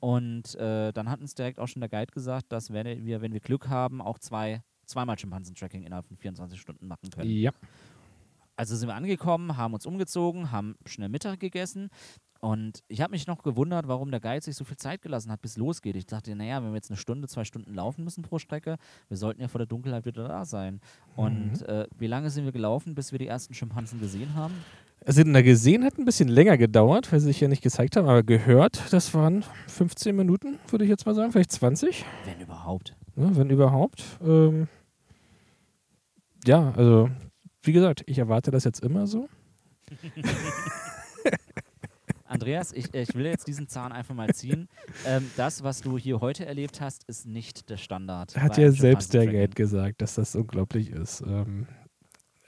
Und äh, dann hat uns direkt auch schon der Guide gesagt, dass wenn wir, wenn wir Glück haben, auch zwei, zweimal Schimpansen-Tracking innerhalb von 24 Stunden machen können. Ja. Also sind wir angekommen, haben uns umgezogen, haben schnell Mittag gegessen. Und ich habe mich noch gewundert, warum der Guide sich so viel Zeit gelassen hat, bis losgeht. Ich dachte, naja, wenn wir jetzt eine Stunde, zwei Stunden laufen müssen pro Strecke, wir sollten ja vor der Dunkelheit wieder da sein. Und äh, wie lange sind wir gelaufen, bis wir die ersten Schimpansen gesehen haben? Also na, gesehen hat ein bisschen länger gedauert, weil sie sich ja nicht gezeigt haben, aber gehört, das waren 15 Minuten, würde ich jetzt mal sagen, vielleicht 20, Wenn überhaupt. ne, wenn überhaupt. Ähm, ja, also wie gesagt, ich erwarte das jetzt immer so. Andreas, ich, ich will jetzt diesen Zahn einfach mal ziehen. Ähm, das, was du hier heute erlebt hast, ist nicht der Standard. Hat ja selbst der. Guide gesagt, dass das unglaublich ist. Ähm,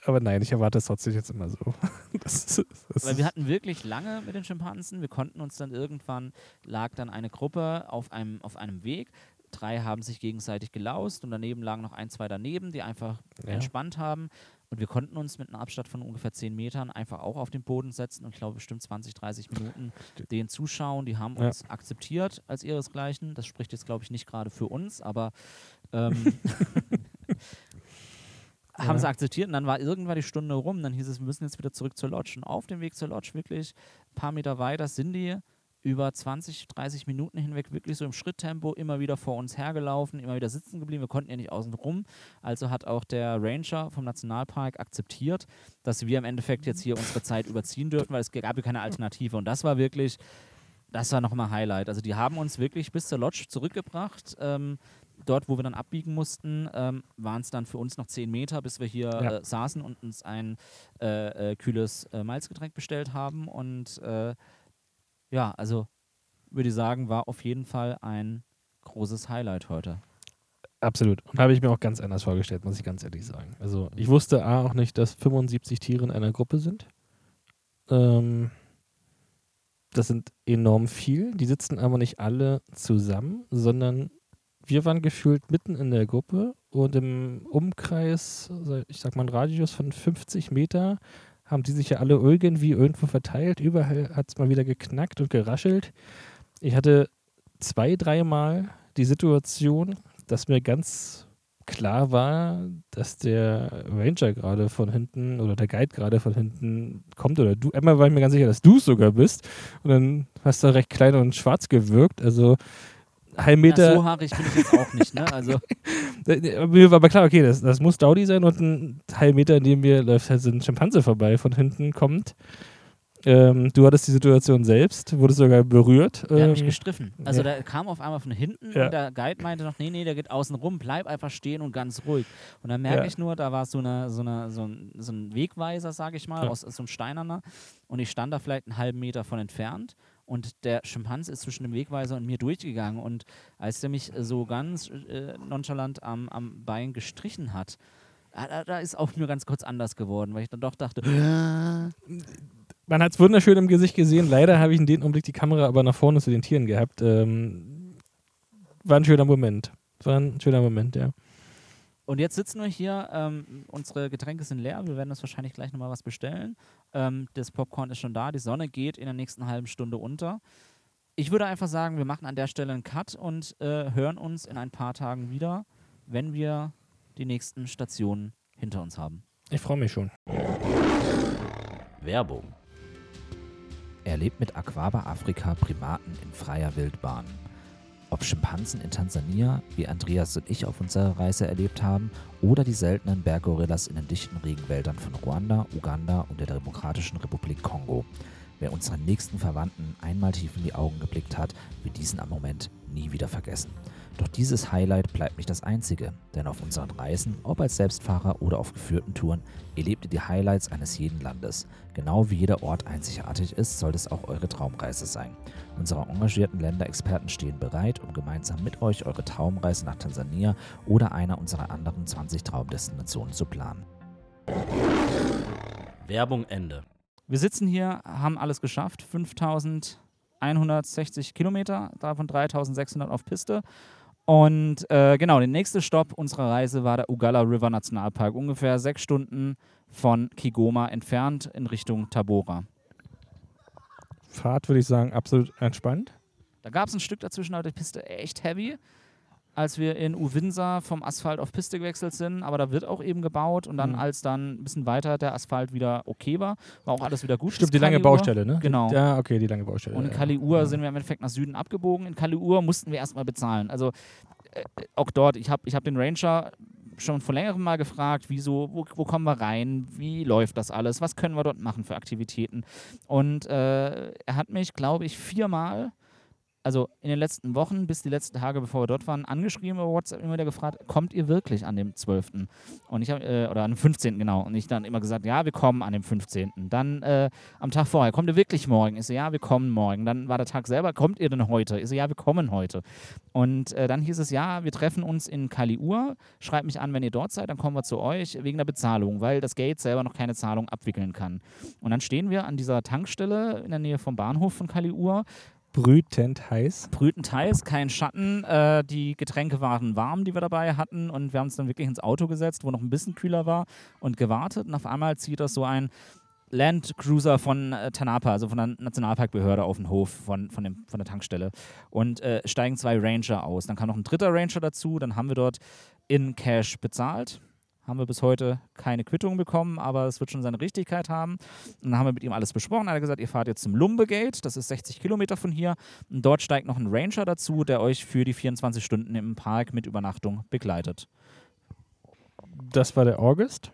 aber nein, ich erwarte es trotzdem jetzt immer so. Das ist, das Weil wir hatten wirklich lange mit den Schimpansen. Wir konnten uns dann irgendwann, lag dann eine Gruppe auf einem, auf einem Weg. Drei haben sich gegenseitig gelaust und daneben lagen noch ein, zwei daneben, die einfach Ja. entspannt haben. Und wir konnten uns mit einem Abstand von ungefähr 10 Metern einfach auch auf den Boden setzen und ich glaube bestimmt 20, 30 Minuten denen zuschauen. Die haben Ja. uns akzeptiert als ihresgleichen. Das spricht jetzt, glaube ich, nicht gerade für uns, aber ähm, haben Ja. sie akzeptiert und dann war irgendwann die Stunde rum. Dann hieß es, wir müssen jetzt wieder zurück zur Lodge. Und auf dem Weg zur Lodge wirklich ein paar Meter weiter sind die über 20, 30 Minuten hinweg wirklich so im Schritttempo immer wieder vor uns hergelaufen, immer wieder sitzen geblieben. Wir konnten ja nicht außen rum. Also hat auch der Ranger vom Nationalpark akzeptiert, dass wir im Endeffekt jetzt hier unsere Zeit überziehen dürfen, weil es gab ja keine Alternative. Und das war wirklich, das war nochmal Highlight. Also die haben uns wirklich bis zur Lodge zurückgebracht. Ähm, dort, wo wir dann abbiegen mussten, ähm, waren es dann für uns noch 10 Meter, bis wir hier Ja. äh, saßen und uns ein äh, äh, kühles äh, Malzgetränk bestellt haben. Und äh, ja, also würde ich sagen, war auf jeden Fall ein großes Highlight heute. absolut. Und habe ich mir auch ganz anders vorgestellt, muss ich ganz ehrlich sagen. Also ich wusste A auch nicht, dass 75 Tiere in einer Gruppe sind. Ähm, das sind enorm viel. Die sitzen aber nicht alle zusammen, sondern wir waren gefühlt mitten in der Gruppe und im Umkreis, ich sag mal, einen Radius von 50 Meter, haben die sich ja alle irgendwie irgendwo verteilt. Überall hat es mal wieder geknackt und geraschelt. Ich hatte zwei, dreimal die Situation, dass mir ganz klar war, dass der Ranger gerade von hinten oder der Guide gerade von hinten kommt oder du. Einmal war ich mir ganz sicher, dass du es sogar bist. Und dann hast du recht klein und schwarz gewirkt. Also halb Meter. Ja, so haarig bin ich jetzt auch nicht, ne? Also. mir war aber klar, okay, das, das muss Daudi sein und ein halb Meter neben mir läuft halt so ein Schimpanse vorbei, von hinten kommt. Ähm, du hattest die Situation selbst, wurdest sogar berührt. Der ähm, hat mich ähm, gestriffen. Also ja. der kam auf einmal von hinten ja. und der Guide meinte noch, nee, nee, der geht außen rum, bleib einfach stehen und ganz ruhig. Und dann merke ja. ich nur, da war so, eine, so, eine, so, ein, so ein Wegweiser, sage ich mal, aus so einem Steinerner. Und ich stand da vielleicht einen halben Meter von entfernt und der Schimpanse ist zwischen dem Wegweiser und mir durchgegangen. Und als der mich so ganz äh, nonchalant am, am Bein gestrichen hat, da, da, ist auch mir ganz kurz anders geworden, weil ich dann doch dachte, man hat es wunderschön im Gesicht gesehen. Leider habe ich in dem Augenblick die Kamera aber nach vorne zu den Tieren gehabt. Ähm, war ein schöner Moment. War ein schöner Moment, ja. Und jetzt sitzen wir hier, ähm, unsere Getränke sind leer, wir werden uns wahrscheinlich gleich nochmal was bestellen. Ähm, das Popcorn ist schon da, die Sonne geht in der nächsten halben Stunde unter. Ich würde einfach sagen, wir machen an der Stelle einen Cut und äh, hören uns in ein paar Tagen wieder, wenn wir die nächsten Stationen hinter uns haben. Ich freue mich schon. Werbung erlebt mit Aquaba Afrika Primaten in freier Wildbahn. Ob Schimpansen in Tansania, wie Andreas und ich auf unserer Reise erlebt haben, oder die seltenen Berggorillas in den dichten Regenwäldern von Ruanda, Uganda und der Demokratischen Republik Kongo. Wer unseren nächsten Verwandten einmal tief in die Augen geblickt hat, wird diesen am Moment nie wieder vergessen. Doch dieses Highlight bleibt nicht das einzige, denn auf unseren Reisen, ob als Selbstfahrer oder auf geführten Touren, erlebt ihr die Highlights eines jeden Landes. Genau wie jeder Ort einzigartig ist, soll es auch eure Traumreise sein. Unsere engagierten Länderexperten stehen bereit, um gemeinsam mit euch eure Traumreise nach Tansania oder einer unserer anderen 20 Traumdestinationen zu planen. Werbung Ende. Wir sitzen hier, haben alles geschafft. 5160 Kilometer, davon 3600 auf Piste. Und äh, genau, der nächste Stopp unserer Reise war der Ugala River Nationalpark, ungefähr sechs Stunden von Kigoma entfernt in Richtung Tabora. Fahrt würde ich sagen, absolut entspannt. Da gab es ein Stück dazwischen, aber die Piste echt heavy als wir in Uwinsa vom Asphalt auf Piste gewechselt sind, aber da wird auch eben gebaut und dann, mhm. als dann ein bisschen weiter der Asphalt wieder okay war, war auch alles wieder gut. Stimmt, die lange Baustelle, ne? Genau. Ja, okay, die lange Baustelle. Und in Kaliur ja. sind wir im Endeffekt nach Süden abgebogen. In Kaliur mussten wir erstmal bezahlen. Also äh, auch dort, ich habe ich hab den Ranger schon vor längerem mal gefragt, wieso, wo, wo, kommen wir rein, wie läuft das alles, was können wir dort machen für Aktivitäten. Und äh, er hat mich, glaube ich, viermal also in den letzten Wochen, bis die letzten Tage, bevor wir dort waren, angeschrieben über WhatsApp immer wieder gefragt, kommt ihr wirklich an dem 12.? Und ich habe, äh, oder an dem 15. genau. Und ich dann immer gesagt, ja, wir kommen an dem 15. Dann äh, am Tag vorher, kommt ihr wirklich morgen? Ich so, ja, wir kommen morgen. Dann war der Tag selber, kommt ihr denn heute? Ich so, ja, wir kommen heute. Und äh, dann hieß es, ja, wir treffen uns in Kaliur, schreibt mich an, wenn ihr dort seid, dann kommen wir zu euch wegen der Bezahlung, weil das Gate selber noch keine Zahlung abwickeln kann. Und dann stehen wir an dieser Tankstelle in der Nähe vom Bahnhof von Kaliur brütend heiß. Brütend heiß, kein Schatten. Äh, die Getränke waren warm, die wir dabei hatten. Und wir haben uns dann wirklich ins Auto gesetzt, wo noch ein bisschen kühler war und gewartet. Und auf einmal zieht das so ein Land Cruiser von äh, Tanapa, also von der Nationalparkbehörde auf den Hof von, von, dem, von der Tankstelle. Und äh, steigen zwei Ranger aus. Dann kam noch ein dritter Ranger dazu. Dann haben wir dort in Cash bezahlt haben wir bis heute keine Quittung bekommen, aber es wird schon seine Richtigkeit haben. Und dann haben wir mit ihm alles besprochen. Er hat gesagt, ihr fahrt jetzt zum Lumbegate, das ist 60 Kilometer von hier. Und dort steigt noch ein Ranger dazu, der euch für die 24 Stunden im Park mit Übernachtung begleitet. Das war der August.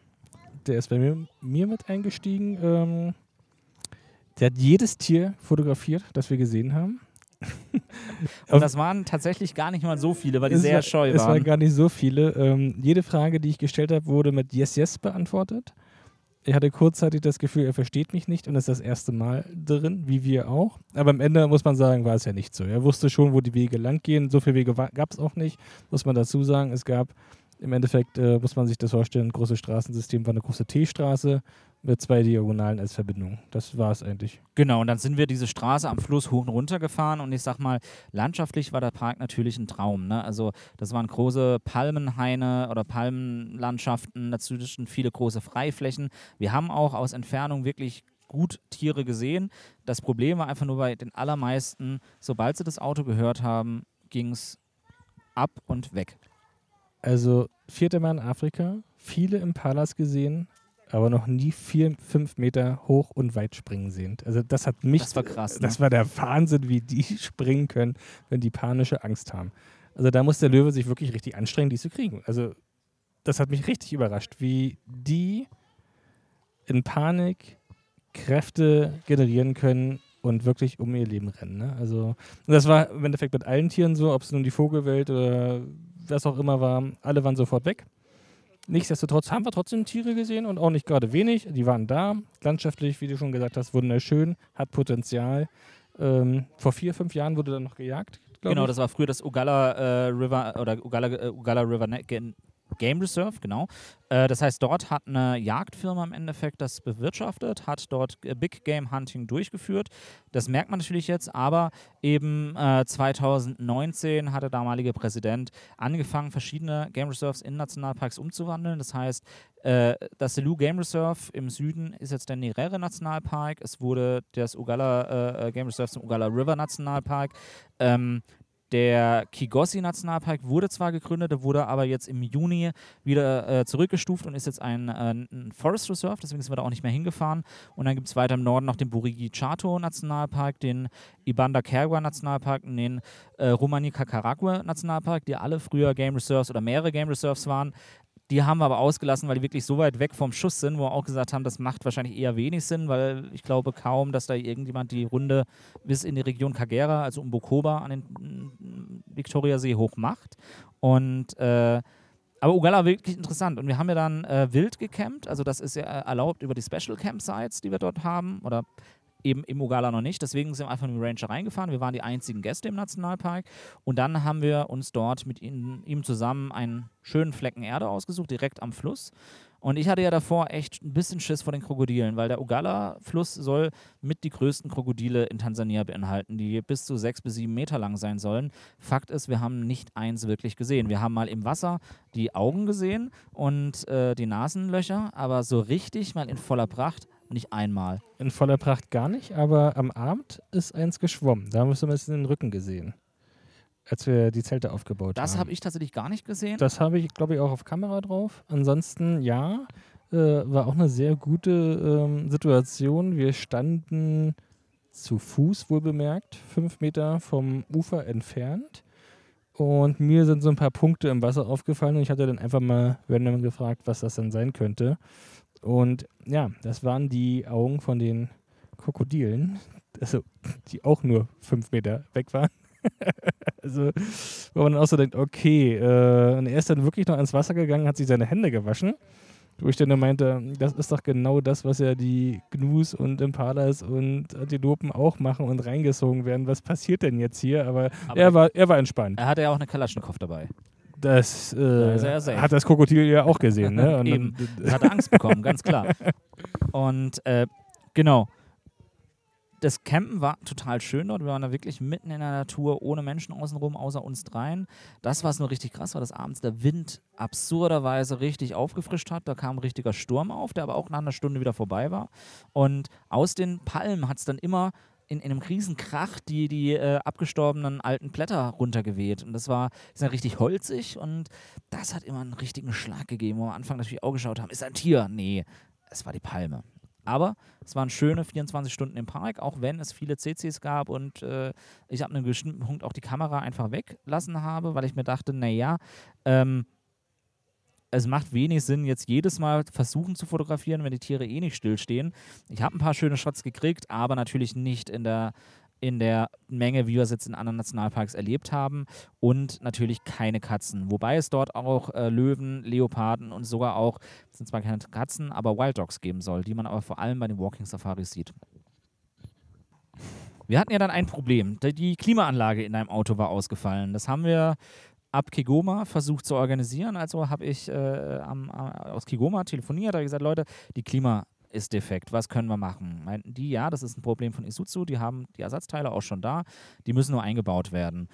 Der ist bei mir, mir mit eingestiegen. Ähm, der hat jedes Tier fotografiert, das wir gesehen haben. Und das waren tatsächlich gar nicht mal so viele, weil die sehr war, scheu waren. Es waren gar nicht so viele. Ähm, jede Frage, die ich gestellt habe, wurde mit Yes, Yes beantwortet. Ich hatte kurzzeitig das Gefühl, er versteht mich nicht und ist das erste Mal drin, wie wir auch. Aber am Ende muss man sagen, war es ja nicht so. Er wusste schon, wo die Wege lang gehen. So viele Wege gab es auch nicht, muss man dazu sagen. Es gab im Endeffekt, äh, muss man sich das vorstellen, ein großes Straßensystem war eine große T-Straße mit zwei Diagonalen als Verbindung. Das war es eigentlich. Genau, und dann sind wir diese Straße am Fluss hoch und runter gefahren und ich sag mal, landschaftlich war der Park natürlich ein Traum. Ne? Also das waren große Palmenhaine oder Palmenlandschaften, dazwischen viele große Freiflächen. Wir haben auch aus Entfernung wirklich gut Tiere gesehen. Das Problem war einfach nur bei den allermeisten, sobald sie das Auto gehört haben, ging es ab und weg. Also vierte Mal in Afrika, viele Impalas gesehen, aber noch nie vier, fünf Meter hoch und weit springen sehen. Also das hat mich. Das war krass. Ne? Das war der Wahnsinn, wie die springen können, wenn die panische Angst haben. Also da muss der Löwe sich wirklich richtig anstrengen, die zu kriegen. Also das hat mich richtig überrascht, wie die in Panik Kräfte generieren können und wirklich um ihr Leben rennen. Ne? Also und das war im Endeffekt mit allen Tieren so, ob es nun die Vogelwelt oder was auch immer war, alle waren sofort weg. Nichtsdestotrotz haben wir trotzdem Tiere gesehen und auch nicht gerade wenig. Die waren da, landschaftlich, wie du schon gesagt hast, wunderschön, hat Potenzial. Ähm, vor vier, fünf Jahren wurde dann noch gejagt. Genau, ich. das war früher das Ugala äh, River oder Ugala, äh, Ugala River Game Reserve, genau. Äh, das heißt, dort hat eine Jagdfirma im Endeffekt das bewirtschaftet, hat dort äh, Big Game Hunting durchgeführt. Das merkt man natürlich jetzt, aber eben äh, 2019 hat der damalige Präsident angefangen, verschiedene Game Reserves in Nationalparks umzuwandeln. Das heißt, äh, das Selous Game Reserve im Süden ist jetzt der Nerere Nationalpark. Es wurde das Ugala äh, Game Reserve zum Ugala River Nationalpark. Ähm, der Kigossi-Nationalpark wurde zwar gegründet, wurde aber jetzt im Juni wieder äh, zurückgestuft und ist jetzt ein, äh, ein, Forest Reserve, deswegen sind wir da auch nicht mehr hingefahren. Und dann gibt es weiter im Norden noch den Burigi Chato Nationalpark, den Ibanda Kergua Nationalpark und den äh, Romani Kakaragua Nationalpark, die alle früher Game Reserves oder mehrere Game Reserves waren. Die haben wir aber ausgelassen, weil die wirklich so weit weg vom Schuss sind, wo wir auch gesagt haben, das macht wahrscheinlich eher wenig Sinn, weil ich glaube kaum, dass da irgendjemand die Runde bis in die Region Kagera, also um Bokoba an den mm, Viktoriasee hoch macht. Und äh, aber Ugala wirklich interessant. Und wir haben ja dann äh, wild gecampt. Also das ist ja erlaubt über die Special Campsites, die wir dort haben. Oder eben im Ugala noch nicht. Deswegen sind wir einfach in die Ranger reingefahren. Wir waren die einzigen Gäste im Nationalpark. Und dann haben wir uns dort mit ihm, ihm zusammen einen schönen Flecken Erde ausgesucht, direkt am Fluss. Und ich hatte ja davor echt ein bisschen Schiss vor den Krokodilen, weil der Ugala-Fluss soll mit die größten Krokodile in Tansania beinhalten, die bis zu sechs bis sieben Meter lang sein sollen. Fakt ist, wir haben nicht eins wirklich gesehen. Wir haben mal im Wasser die Augen gesehen und äh, die Nasenlöcher, aber so richtig mal in voller Pracht nicht einmal. In voller Pracht gar nicht, aber am Abend ist eins geschwommen. Da haben wir es ein bisschen den Rücken gesehen, als wir die Zelte aufgebaut das haben. Das habe ich tatsächlich gar nicht gesehen. Das habe ich, glaube ich, auch auf Kamera drauf. Ansonsten, ja, äh, war auch eine sehr gute ähm, Situation. Wir standen zu Fuß, wohl bemerkt, fünf Meter vom Ufer entfernt. Und mir sind so ein paar Punkte im Wasser aufgefallen und ich hatte dann einfach mal random gefragt, was das denn sein könnte. Und ja, das waren die Augen von den Krokodilen, also die auch nur fünf Meter weg waren. also, wo man dann auch so denkt, okay, äh, und er ist dann wirklich noch ins Wasser gegangen, hat sich seine Hände gewaschen. Wo ich dann meinte, das ist doch genau das, was ja die Gnus und Impalas und Antilopen auch machen und reingesogen werden. Was passiert denn jetzt hier? Aber, Aber er, war, er war entspannt. Er hatte ja auch eine Kalaschnikow dabei. Das äh, da hat das Krokodil ja auch gesehen. Ne? Und Eben. Hat Angst bekommen, ganz klar. Und äh, genau. Das Campen war total schön dort. Wir waren da wirklich mitten in der Natur, ohne Menschen außenrum, außer uns dreien. Das, was nur richtig krass war, dass abends der Wind absurderweise richtig aufgefrischt hat. Da kam ein richtiger Sturm auf, der aber auch nach einer Stunde wieder vorbei war. Und aus den Palmen hat es dann immer in, in einem Riesenkrach die, die äh, abgestorbenen alten Blätter runtergeweht. Und das war ist ja richtig holzig und das hat immer einen richtigen Schlag gegeben, wo wir am Anfang natürlich auch geschaut haben, ist ein Tier? Nee, es war die Palme. Aber es waren schöne 24 Stunden im Park, auch wenn es viele CCs gab und äh, ich ab einem bestimmten Punkt auch die Kamera einfach weglassen habe, weil ich mir dachte, naja, ähm, es macht wenig Sinn, jetzt jedes Mal versuchen zu fotografieren, wenn die Tiere eh nicht stillstehen. Ich habe ein paar schöne Shots gekriegt, aber natürlich nicht in der, in der Menge, wie wir es jetzt in anderen Nationalparks erlebt haben. Und natürlich keine Katzen. Wobei es dort auch äh, Löwen, Leoparden und sogar auch, es sind zwar keine Katzen, aber Wild Dogs geben soll, die man aber vor allem bei den Walking Safaris sieht. Wir hatten ja dann ein Problem. Die Klimaanlage in einem Auto war ausgefallen. Das haben wir ab Kigoma versucht zu organisieren. Also habe ich äh, am, aus Kigoma telefoniert, habe gesagt, Leute, die Klima ist defekt, was können wir machen? Meinten die, ja, das ist ein Problem von Isuzu, die haben die Ersatzteile auch schon da, die müssen nur eingebaut werden.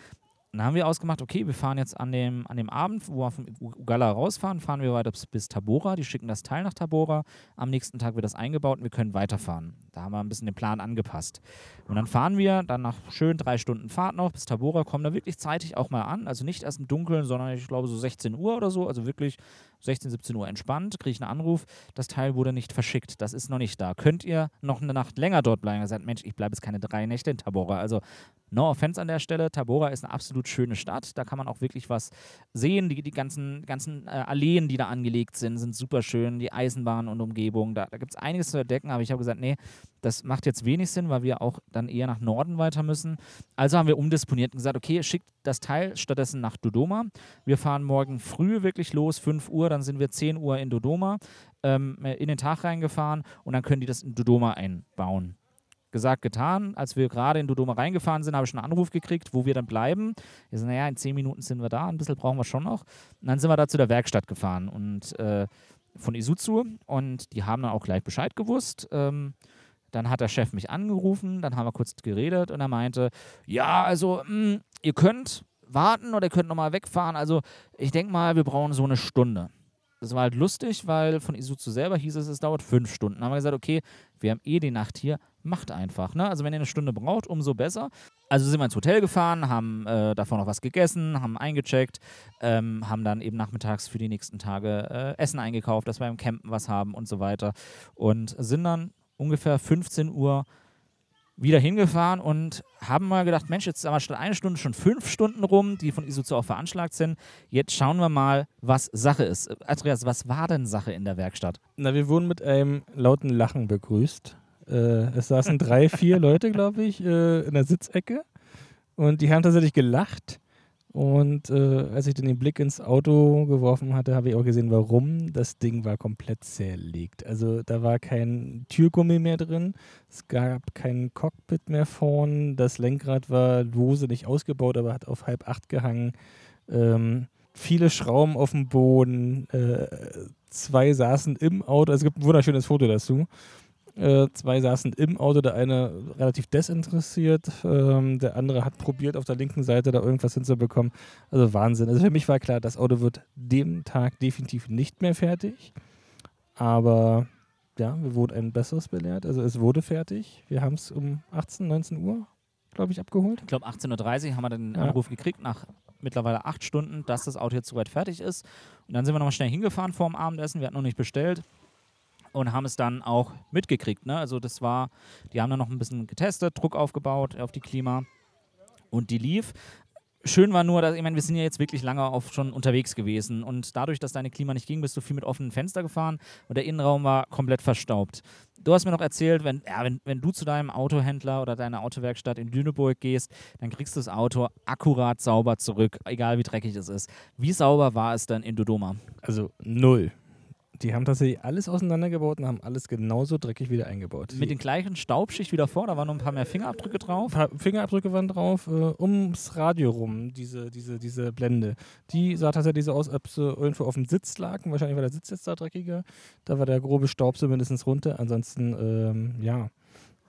Dann haben wir ausgemacht, okay, wir fahren jetzt an dem, an dem Abend, wo wir von Ugala rausfahren, fahren wir weiter bis, bis Tabora. Die schicken das Teil nach Tabora. Am nächsten Tag wird das eingebaut und wir können weiterfahren. Da haben wir ein bisschen den Plan angepasst. Und dann fahren wir dann nach schön drei Stunden Fahrt noch bis Tabora, kommen da wirklich zeitig auch mal an. Also nicht erst im Dunkeln, sondern ich glaube so 16 Uhr oder so. Also wirklich 16, 17 Uhr entspannt, kriege ich einen Anruf, das Teil wurde nicht verschickt, das ist noch nicht da. Könnt ihr noch eine Nacht länger dort bleiben? Er sagt, Mensch, ich bleibe jetzt keine drei Nächte in Tabora. Also No offense an der Stelle. Tabora ist eine absolut schöne Stadt. Da kann man auch wirklich was sehen. Die, die ganzen, ganzen äh, Alleen, die da angelegt sind, sind super schön. Die Eisenbahn und Umgebung. Da, da gibt es einiges zu entdecken. Aber ich habe gesagt, nee, das macht jetzt wenig Sinn, weil wir auch dann eher nach Norden weiter müssen. Also haben wir umdisponiert und gesagt, okay, schickt das Teil stattdessen nach Dodoma. Wir fahren morgen früh wirklich los, 5 Uhr. Dann sind wir 10 Uhr in Dodoma ähm, in den Tag reingefahren und dann können die das in Dodoma einbauen gesagt, getan. Als wir gerade in Dodoma reingefahren sind, habe ich schon einen Anruf gekriegt, wo wir dann bleiben. Wir sind, naja, in zehn Minuten sind wir da, ein bisschen brauchen wir schon noch. Und dann sind wir da zu der Werkstatt gefahren und äh, von Isuzu und die haben dann auch gleich Bescheid gewusst. Ähm, dann hat der Chef mich angerufen, dann haben wir kurz geredet und er meinte, ja, also mh, hm, ihr könnt warten oder ihr könnt nochmal wegfahren. Also ich denke mal, wir brauchen so eine Stunde. Das war halt lustig, weil von Isuzu selber hieß es, es dauert fünf Stunden. Dann haben wir gesagt, okay, wir haben eh die Nacht hier, macht einfach. Ne? Also wenn ihr eine Stunde braucht, umso besser. Also sind wir ins Hotel gefahren, haben äh, davor noch was gegessen, haben eingecheckt, ähm, haben dann eben nachmittags für die nächsten Tage äh, Essen eingekauft, dass wir im Campen was haben und so weiter. Und sind dann ungefähr 15 Uhr wieder hingefahren und haben mal gedacht, Mensch, jetzt ist aber statt eine Stunde schon fünf Stunden rum, die von Isuzu auch veranschlagt sind. Jetzt schauen wir mal, was Sache ist. Andreas, was war denn Sache in der Werkstatt? Na, wir wurden mit einem lauten Lachen begrüßt. Äh, es saßen drei, vier Leute, glaube ich, äh, in der Sitzecke und die haben tatsächlich gelacht und äh, als ich dann den Blick ins Auto geworfen hatte, habe ich auch gesehen, warum. Das Ding war komplett zerlegt. Also da war kein Türgummi mehr drin, es gab kein Cockpit mehr vorn, das Lenkrad war lose nicht ausgebaut, aber hat auf halb acht gehangen. Ähm, viele Schrauben auf dem Boden, äh, zwei saßen im Auto, also es gibt ein wunderschönes Foto dazu. Äh, zwei saßen im Auto, der eine relativ desinteressiert, ähm, der andere hat probiert, auf der linken Seite da irgendwas hinzubekommen. Also Wahnsinn. Also für mich war klar, das Auto wird dem Tag definitiv nicht mehr fertig. Aber ja, wir wurden ein besseres belehrt. Also es wurde fertig. Wir haben es um 18, 19 Uhr, glaube ich, abgeholt. Ich glaube 18.30 Uhr haben wir den Anruf gekriegt nach mittlerweile acht Stunden, dass das Auto jetzt soweit fertig ist. Und dann sind wir nochmal schnell hingefahren vor dem Abendessen. Wir hatten noch nicht bestellt und haben es dann auch mitgekriegt. Ne? Also das war, die haben dann noch ein bisschen getestet, Druck aufgebaut auf die Klima und die lief. Schön war nur, dass, ich meine, wir sind ja jetzt wirklich lange auf schon unterwegs gewesen und dadurch, dass deine Klima nicht ging, bist du viel mit offenen Fenster gefahren und der Innenraum war komplett verstaubt. Du hast mir noch erzählt, wenn, ja, wenn, wenn du zu deinem Autohändler oder deiner Autowerkstatt in Lüneburg gehst, dann kriegst du das Auto akkurat sauber zurück, egal wie dreckig es ist. Wie sauber war es dann in Dodoma? Also null. Die haben tatsächlich alles auseinandergebaut und haben alles genauso dreckig wieder eingebaut. Mit den gleichen Staubschicht wie davor, da waren noch ein paar mehr Fingerabdrücke drauf. Ein paar Fingerabdrücke waren drauf, äh, ums Radio rum, diese, diese, diese Blende. Die sah tatsächlich so aus, als ob sie irgendwo auf dem Sitz lagen. Wahrscheinlich war der Sitz jetzt da dreckiger. Da war der grobe Staub zumindest runter. Ansonsten, ähm, ja,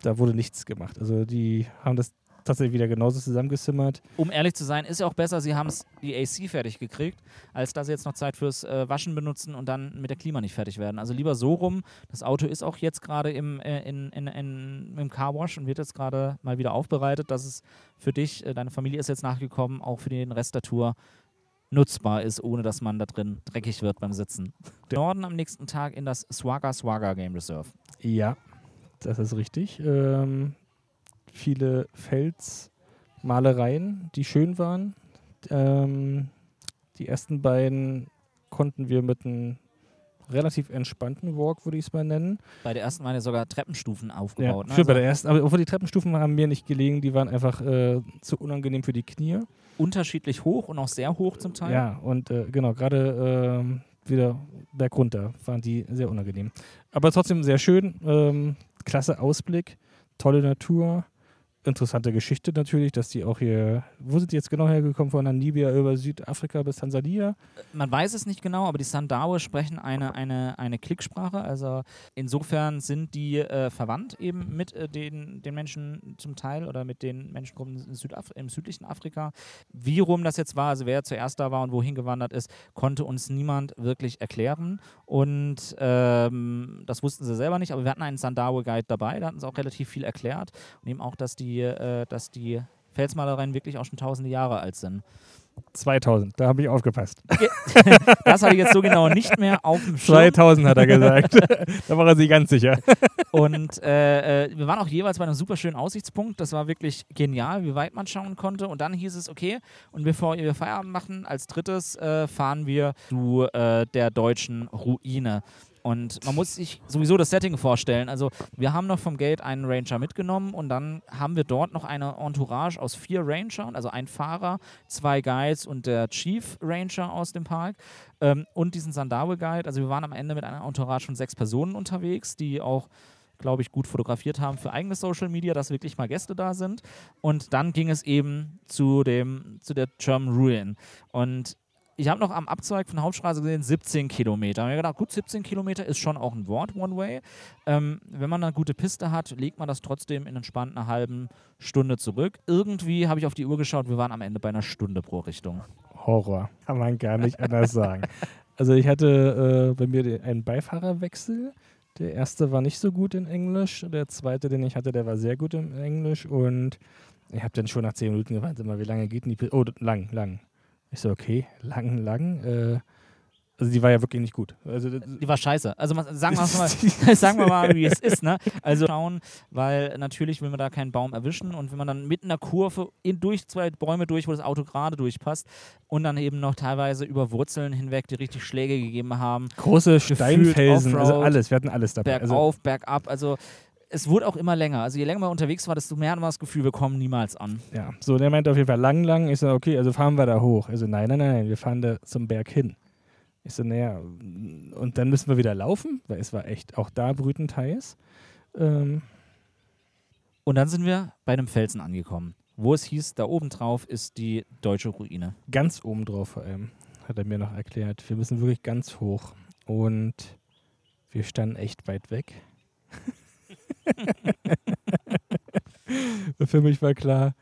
da wurde nichts gemacht. Also die haben das tatsächlich wieder genauso zusammengezimmert. Um ehrlich zu sein, ist ja auch besser, sie haben die AC fertig gekriegt, als dass sie jetzt noch Zeit fürs äh, Waschen benutzen und dann mit der Klima nicht fertig werden. Also lieber so rum. Das Auto ist auch jetzt gerade im, äh, in, in, in, im Carwash und wird jetzt gerade mal wieder aufbereitet, dass es für dich, äh, deine Familie ist jetzt nachgekommen, auch für den Rest der Tour nutzbar ist, ohne dass man da drin dreckig wird beim Sitzen. Norden am nächsten Tag in das Swagger Swagger Game Reserve. Ja, das ist richtig. Ähm, viele Felsmalereien, die schön waren. Ähm, die ersten beiden konnten wir mit einem relativ entspannten Walk, würde ich es mal nennen. Bei der ersten waren ja sogar Treppenstufen aufgebaut. Ja, ne? also bei der ersten, aber obwohl die Treppenstufen haben mir nicht gelegen, die waren einfach äh, zu unangenehm für die Knie. Unterschiedlich hoch und auch sehr hoch zum Teil. Ja, und äh, genau, gerade äh, wieder bergunter waren die sehr unangenehm. Aber trotzdem sehr schön, ähm, klasse Ausblick, tolle Natur, interessante Geschichte natürlich, dass die auch hier, wo sind die jetzt genau hergekommen? Von Namibia über Südafrika bis Tansania? Man weiß es nicht genau, aber die Sandawe sprechen eine, eine, eine Klicksprache. Also insofern sind die äh, verwandt eben mit äh, den, den Menschen zum Teil oder mit den Menschengruppen im südlichen Afrika. Wie rum das jetzt war, also wer zuerst da war und wohin gewandert ist, konnte uns niemand wirklich erklären. Und ähm, das wussten sie selber nicht, aber wir hatten einen Sandawe-Guide dabei, da hatten sie auch relativ viel erklärt und eben auch, dass die, äh, dass die Felsmalereien wirklich auch schon tausende Jahre alt sind. 2000, da habe ich aufgepasst. Das habe ich jetzt so genau nicht mehr auf dem Schirm. 2000 hat er gesagt. da war er sich ganz sicher. Und äh, äh, wir waren auch jeweils bei einem super schönen Aussichtspunkt. Das war wirklich genial, wie weit man schauen konnte. Und dann hieß es, okay, und bevor wir Feierabend machen, als drittes äh, fahren wir zu äh, der deutschen Ruine. Und man muss sich sowieso das Setting vorstellen. Also wir haben noch vom Gate einen Ranger mitgenommen und dann haben wir dort noch eine Entourage aus vier Rangern, also ein Fahrer, zwei Guides und der Chief Ranger aus dem Park ähm, und diesen Sandawe Guide. Also wir waren am Ende mit einer Entourage von sechs Personen unterwegs, die auch glaube ich, gut fotografiert haben für eigene Social Media, dass wirklich mal Gäste da sind. Und dann ging es eben zu, dem, zu der German Ruin. Und ich habe noch am Abzweig von der Hauptstraße gesehen, 17 Kilometer. Ich habe mir gedacht, gut, 17 Kilometer ist schon auch ein Wort, One-Way. Ähm, wenn man eine gute Piste hat, legt man das trotzdem in entspannt einer halben Stunde zurück. Irgendwie habe ich auf die Uhr geschaut, wir waren am Ende bei einer Stunde pro Richtung. Horror, kann man gar nicht anders sagen. Also ich hatte äh, bei mir einen Beifahrerwechsel. Der erste war nicht so gut in Englisch. Der zweite, den ich hatte, der war sehr gut in Englisch. Und ich habe dann schon nach zehn Minuten gewartet, immer, wie lange geht denn die Piste? Oh, lang, lang. Ich so, okay, lang, lang. Äh, also die war ja wirklich nicht gut. Also, Die war scheiße. Also sagen wir mal, sagen wir mal, wie es ist. Ne? Also schauen, weil natürlich will man da keinen Baum erwischen und wenn man dann mitten in der Kurve in, durch zwei Bäume durch, wo das Auto gerade durchpasst und dann eben noch teilweise über Wurzeln hinweg, die richtig Schläge gegeben haben, große Steinfelsen, also alles. Wir hatten alles dabei. Also, bergauf, bergab. Also es wurde auch immer länger. Also je länger man unterwegs war, desto mehr hat man das Gefühl, wir kommen niemals an. ja, so, der meinte auf jeden Fall lang, lang. Ich so, okay, also fahren wir da hoch. Also nein, nein, nein, wir fahren da zum Berg hin. Ich so, naja, und dann müssen wir wieder laufen, weil es war echt auch da brütend heiß. Ähm, Und dann sind wir bei einem Felsen angekommen, wo es hieß, da oben drauf ist die deutsche Ruine. ganz oben drauf vor allem, hat er mir noch erklärt. Wir müssen wirklich ganz hoch. Und wir standen echt weit weg. Für mich war klar,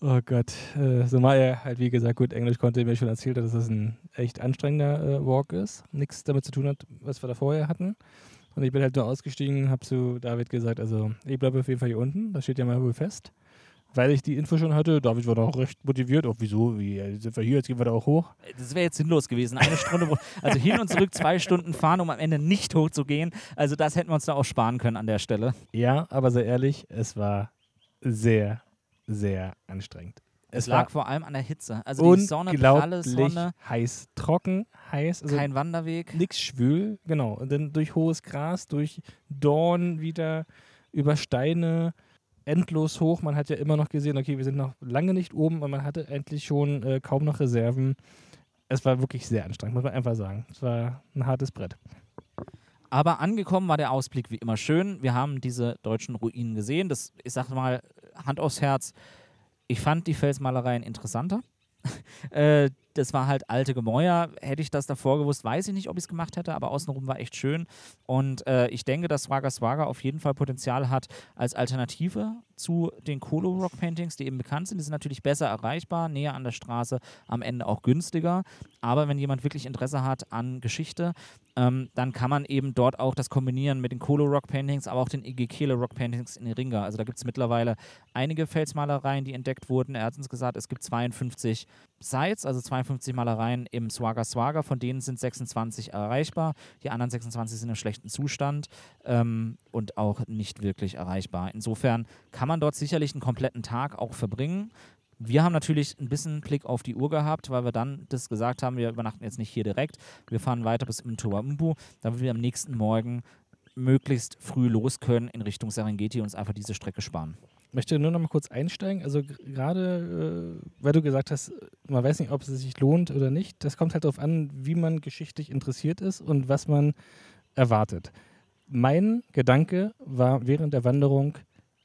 oh Gott, äh, so mal er halt wie gesagt gut Englisch konnte, mir schon erzählt hat, dass das ein echt anstrengender äh, Walk ist. Nichts damit zu tun hat, was wir da vorher hatten. Und ich bin halt nur ausgestiegen, habe zu David gesagt, also ich bleibe auf jeden Fall hier unten, das steht ja mal wohl fest. Weil ich die Info schon hatte, David war noch recht motiviert, auch wieso, wie äh, sind wir hier, jetzt gehen wir da auch hoch. Das wäre jetzt sinnlos gewesen. Eine Stunde, also hin und zurück zwei Stunden fahren, um am Ende nicht hochzugehen. Also das hätten wir uns da auch sparen können an der Stelle. Ja, aber sehr ehrlich, es war sehr, sehr anstrengend. Es, Es lag vor allem an der Hitze. Also die Sonne, pralle Sonne, heiß, trocken, heiß, also kein Wanderweg. nix schwül, genau. Und dann durch hohes Gras, durch Dorn wieder, über Steine, endlos hoch. Man hat ja immer noch gesehen, okay, wir sind noch lange nicht oben, aber man hatte endlich schon äh, kaum noch Reserven. Es war wirklich sehr anstrengend, muss man einfach sagen. Es war ein hartes Brett. Aber angekommen war der Ausblick wie immer schön. Wir haben diese deutschen Ruinen gesehen. Das, ich sag mal, Hand aufs Herz, ich fand die Felsmalereien interessanter. äh, das war halt alte Gemäuer. Hätte ich das davor gewusst, weiß ich nicht, ob ich es gemacht hätte, aber außenrum war echt schön. Und äh, ich denke, dass Swaga Swaga auf jeden Fall Potenzial hat als Alternative zu den Colo Rock Paintings, die eben bekannt sind. Die sind natürlich besser erreichbar, näher an der Straße, am Ende auch günstiger. Aber wenn jemand wirklich Interesse hat an Geschichte, ähm, dann kann man eben dort auch das kombinieren mit den Colo Rock Paintings, aber auch den Igekele Rock Paintings in Iringa. Also da gibt es mittlerweile einige Felsmalereien, die entdeckt wurden. Er hat uns gesagt, es gibt 52 Sites, also 52 Malereien im Swaga Swaga, von denen sind 26 erreichbar. Die anderen 26 sind im schlechten Zustand ähm, und auch nicht wirklich erreichbar. Insofern kann man dort sicherlich einen kompletten Tag auch verbringen. Wir haben natürlich ein bisschen Blick auf die Uhr gehabt, weil wir dann das gesagt haben, wir übernachten jetzt nicht hier direkt. Wir fahren weiter bis Mtuambu, damit wir am nächsten Morgen möglichst früh los können in Richtung Serengeti und uns einfach diese Strecke sparen. Ich möchte nur noch mal kurz einsteigen. Also gerade, äh, weil du gesagt hast, man weiß nicht, ob es sich lohnt oder nicht. Das kommt halt darauf an, wie man geschichtlich interessiert ist und was man erwartet. Mein Gedanke war während der Wanderung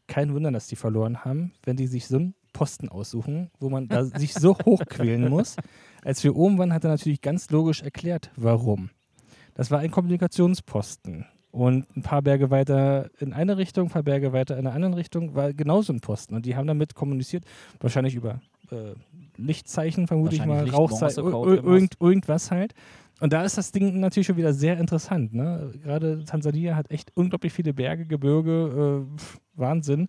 kein Wunder, dass die verloren haben, wenn die sich so einen Posten aussuchen, wo man da sich so hochquälen muss. Als wir oben waren, hat er natürlich ganz logisch erklärt, warum. Das war ein Kommunikationsposten. Und ein paar Berge weiter in eine Richtung, ein paar Berge weiter in eine andere Richtung war genauso ein Posten. Und die haben damit kommuniziert, wahrscheinlich über äh, Lichtzeichen, vermute ich mal, Rauchzeichen, irgend, irgendwas halt. Und da ist das Ding natürlich schon wieder sehr interessant. Ne? Gerade Tansania hat echt unglaublich viele Berge, Gebirge, äh, Wahnsinn.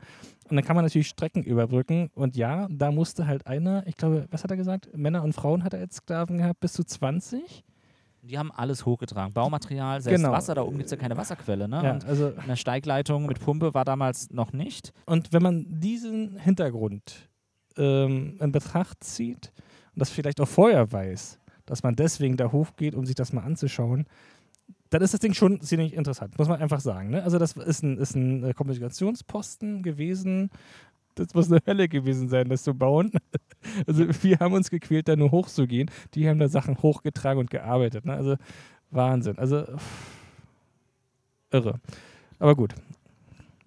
Und dann kann man natürlich Strecken überbrücken. Und ja, da musste halt einer, ich glaube, was hat er gesagt? Männer und Frauen hat er als Sklaven gehabt, bis zu 20. Die haben alles hochgetragen. Baumaterial, selbst genau. Wasser, da oben gibt es ja keine Wasserquelle. Ne? Ja, also eine Steigleitung mit Pumpe war damals noch nicht. Und wenn man diesen Hintergrund ähm, in Betracht zieht und das vielleicht auch vorher weiß, dass man deswegen da hochgeht, um sich das mal anzuschauen, dann ist das Ding schon ziemlich interessant, muss man einfach sagen. Ne? Also das ist ein, ist ein äh, Kommunikationsposten gewesen. Das muss eine Hölle gewesen sein, das zu bauen. Also wir haben uns gequält, da nur hochzugehen. Die haben da Sachen hochgetragen und gearbeitet. Ne? Also Wahnsinn. Also irre. Aber gut,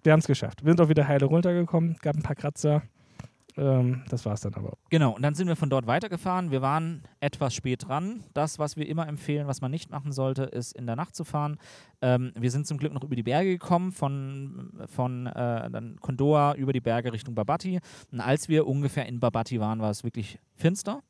wir haben es geschafft. Wir sind auch wieder heile runtergekommen, gab ein paar Kratzer. Ähm, das war es dann aber. Genau, und dann sind wir von dort weitergefahren. Wir waren etwas spät dran. Das, was wir immer empfehlen, was man nicht machen sollte, ist in der Nacht zu fahren. Ähm, wir sind zum Glück noch über die Berge gekommen, von, von äh, dann Kondoa über die Berge Richtung Babati. Und als wir ungefähr in Babati waren, war es wirklich finster.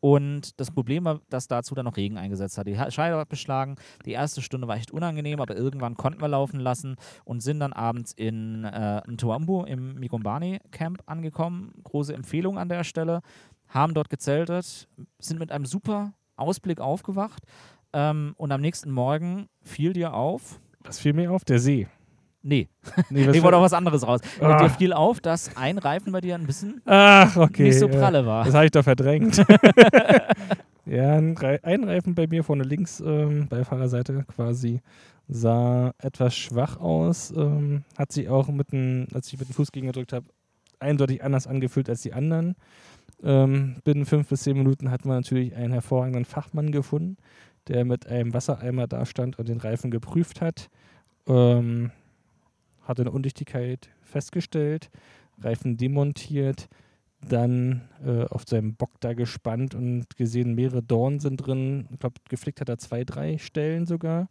Und das Problem war, dass dazu dann noch Regen eingesetzt hat. Die Scheide hat beschlagen. Die erste Stunde war echt unangenehm, aber irgendwann konnten wir laufen lassen und sind dann abends in äh, Ntuambu im Migombani Camp angekommen. Große Empfehlung an der Stelle. Haben dort gezeltet, sind mit einem super Ausblick aufgewacht. Ähm, und am nächsten Morgen fiel dir auf. Was fiel mir auf? Der See. Nee, nee, nee wurde auch was anderes raus. Ah. Dir fiel auf, dass ein Reifen bei dir ein bisschen Ach, okay, nicht so pralle war. Das habe ich doch verdrängt. ja, ein, ein, Reifen bei mir vorne links, ähm, Beifahrerseite quasi, sah etwas schwach aus. Ähm, hat sich auch mit dem, als ich mit dem Fuß gegengedrückt habe, eindeutig anders angefühlt als die anderen. Ähm, binnen fünf bis zehn Minuten hat man natürlich einen hervorragenden Fachmann gefunden, der mit einem Wassereimer da stand und den Reifen geprüft hat. Ähm, hatte eine Undichtigkeit festgestellt, Reifen demontiert, dann äh, auf seinem Bock da gespannt und gesehen, mehrere Dornen sind drin. Ich glaube, geflickt hat er zwei, drei Stellen sogar.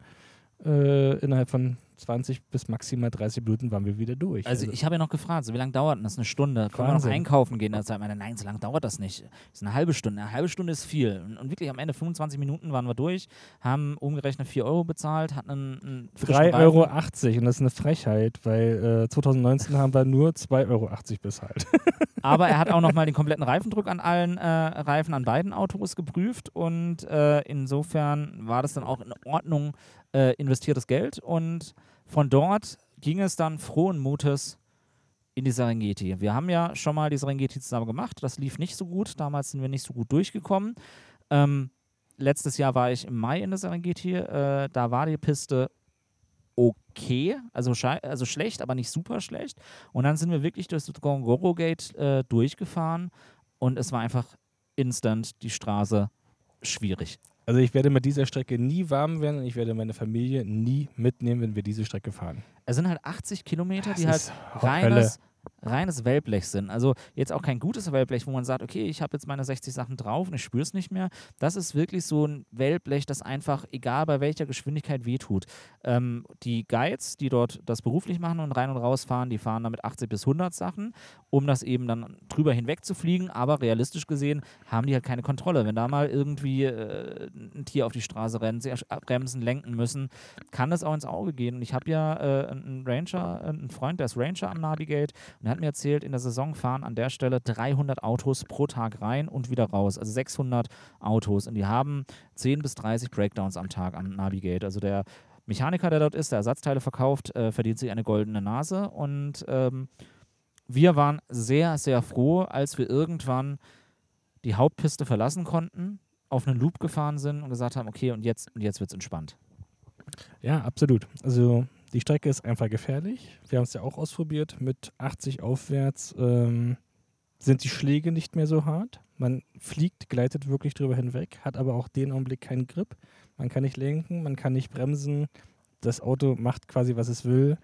Äh, innerhalb von 20 bis maximal 30 Minuten waren wir wieder durch. Also, also ich habe ja noch gefragt, so wie lange dauert das? Eine Stunde? Können wir noch einkaufen gehen? Da sagt man, nein, so lange dauert das nicht. Das ist eine halbe Stunde. Eine halbe Stunde ist viel. Und, und wirklich am Ende 25 Minuten waren wir durch, haben umgerechnet 4 Euro bezahlt, hatten einen, einen 3,80 Euro und das ist eine Frechheit, weil äh, 2019 haben wir nur 2,80 Euro bezahlt. Aber er hat auch nochmal den kompletten Reifendruck an allen äh, Reifen an beiden Autos geprüft und äh, insofern war das dann auch in Ordnung äh, investiertes Geld und von dort ging es dann frohen Mutes in die Serengeti. Wir haben ja schon mal die Serengeti zusammen gemacht. Das lief nicht so gut. Damals sind wir nicht so gut durchgekommen. Ähm, letztes Jahr war ich im Mai in der Serengeti. Äh, da war die Piste okay, also, also schlecht, aber nicht super schlecht. Und dann sind wir wirklich durch das Gongoro Gate äh, durchgefahren und es war einfach instant die Straße schwierig. Also ich werde mit dieser Strecke nie warm werden und ich werde meine Familie nie mitnehmen, wenn wir diese Strecke fahren. Es sind halt 80 Kilometer, das die halt reines, reines Wellblech sind. Also jetzt auch kein gutes Wellblech, wo man sagt, okay, ich habe jetzt meine 60 Sachen drauf und ich spüre es nicht mehr. Das ist wirklich so ein Wellblech, das einfach, egal bei welcher Geschwindigkeit, wehtut. Ähm, die Guides, die dort das beruflich machen und rein und raus fahren, die fahren damit 80 bis 100 Sachen, um das eben dann drüber hinweg zu fliegen. Aber realistisch gesehen haben die halt keine Kontrolle. Wenn da mal irgendwie äh, ein Tier auf die Straße rennt, sie bremsen, lenken müssen, kann das auch ins Auge gehen. Und ich habe ja äh, einen Ranger, einen Freund, der ist Ranger am Navigate und er hat mir erzählt, in der Saison fahren an der Stelle 300 Autos pro Tag rein und wieder raus. Also 600 Autos. Und die haben 10 bis 30 Breakdowns am Tag am Navigate. Also der Mechaniker, der dort ist, der Ersatzteile verkauft, äh, verdient sich eine goldene Nase. Und ähm, wir waren sehr, sehr froh, als wir irgendwann die Hauptpiste verlassen konnten, auf einen Loop gefahren sind und gesagt haben, okay, und jetzt, und jetzt wird es entspannt. Ja, absolut. Also die Strecke ist einfach gefährlich. Wir haben es ja auch ausprobiert. Mit 80 aufwärts ähm, sind die Schläge nicht mehr so hart. Man fliegt, gleitet wirklich drüber hinweg, hat aber auch den Augenblick keinen Grip. Man kann nicht lenken, man kann nicht bremsen. Das Auto macht quasi, was es will.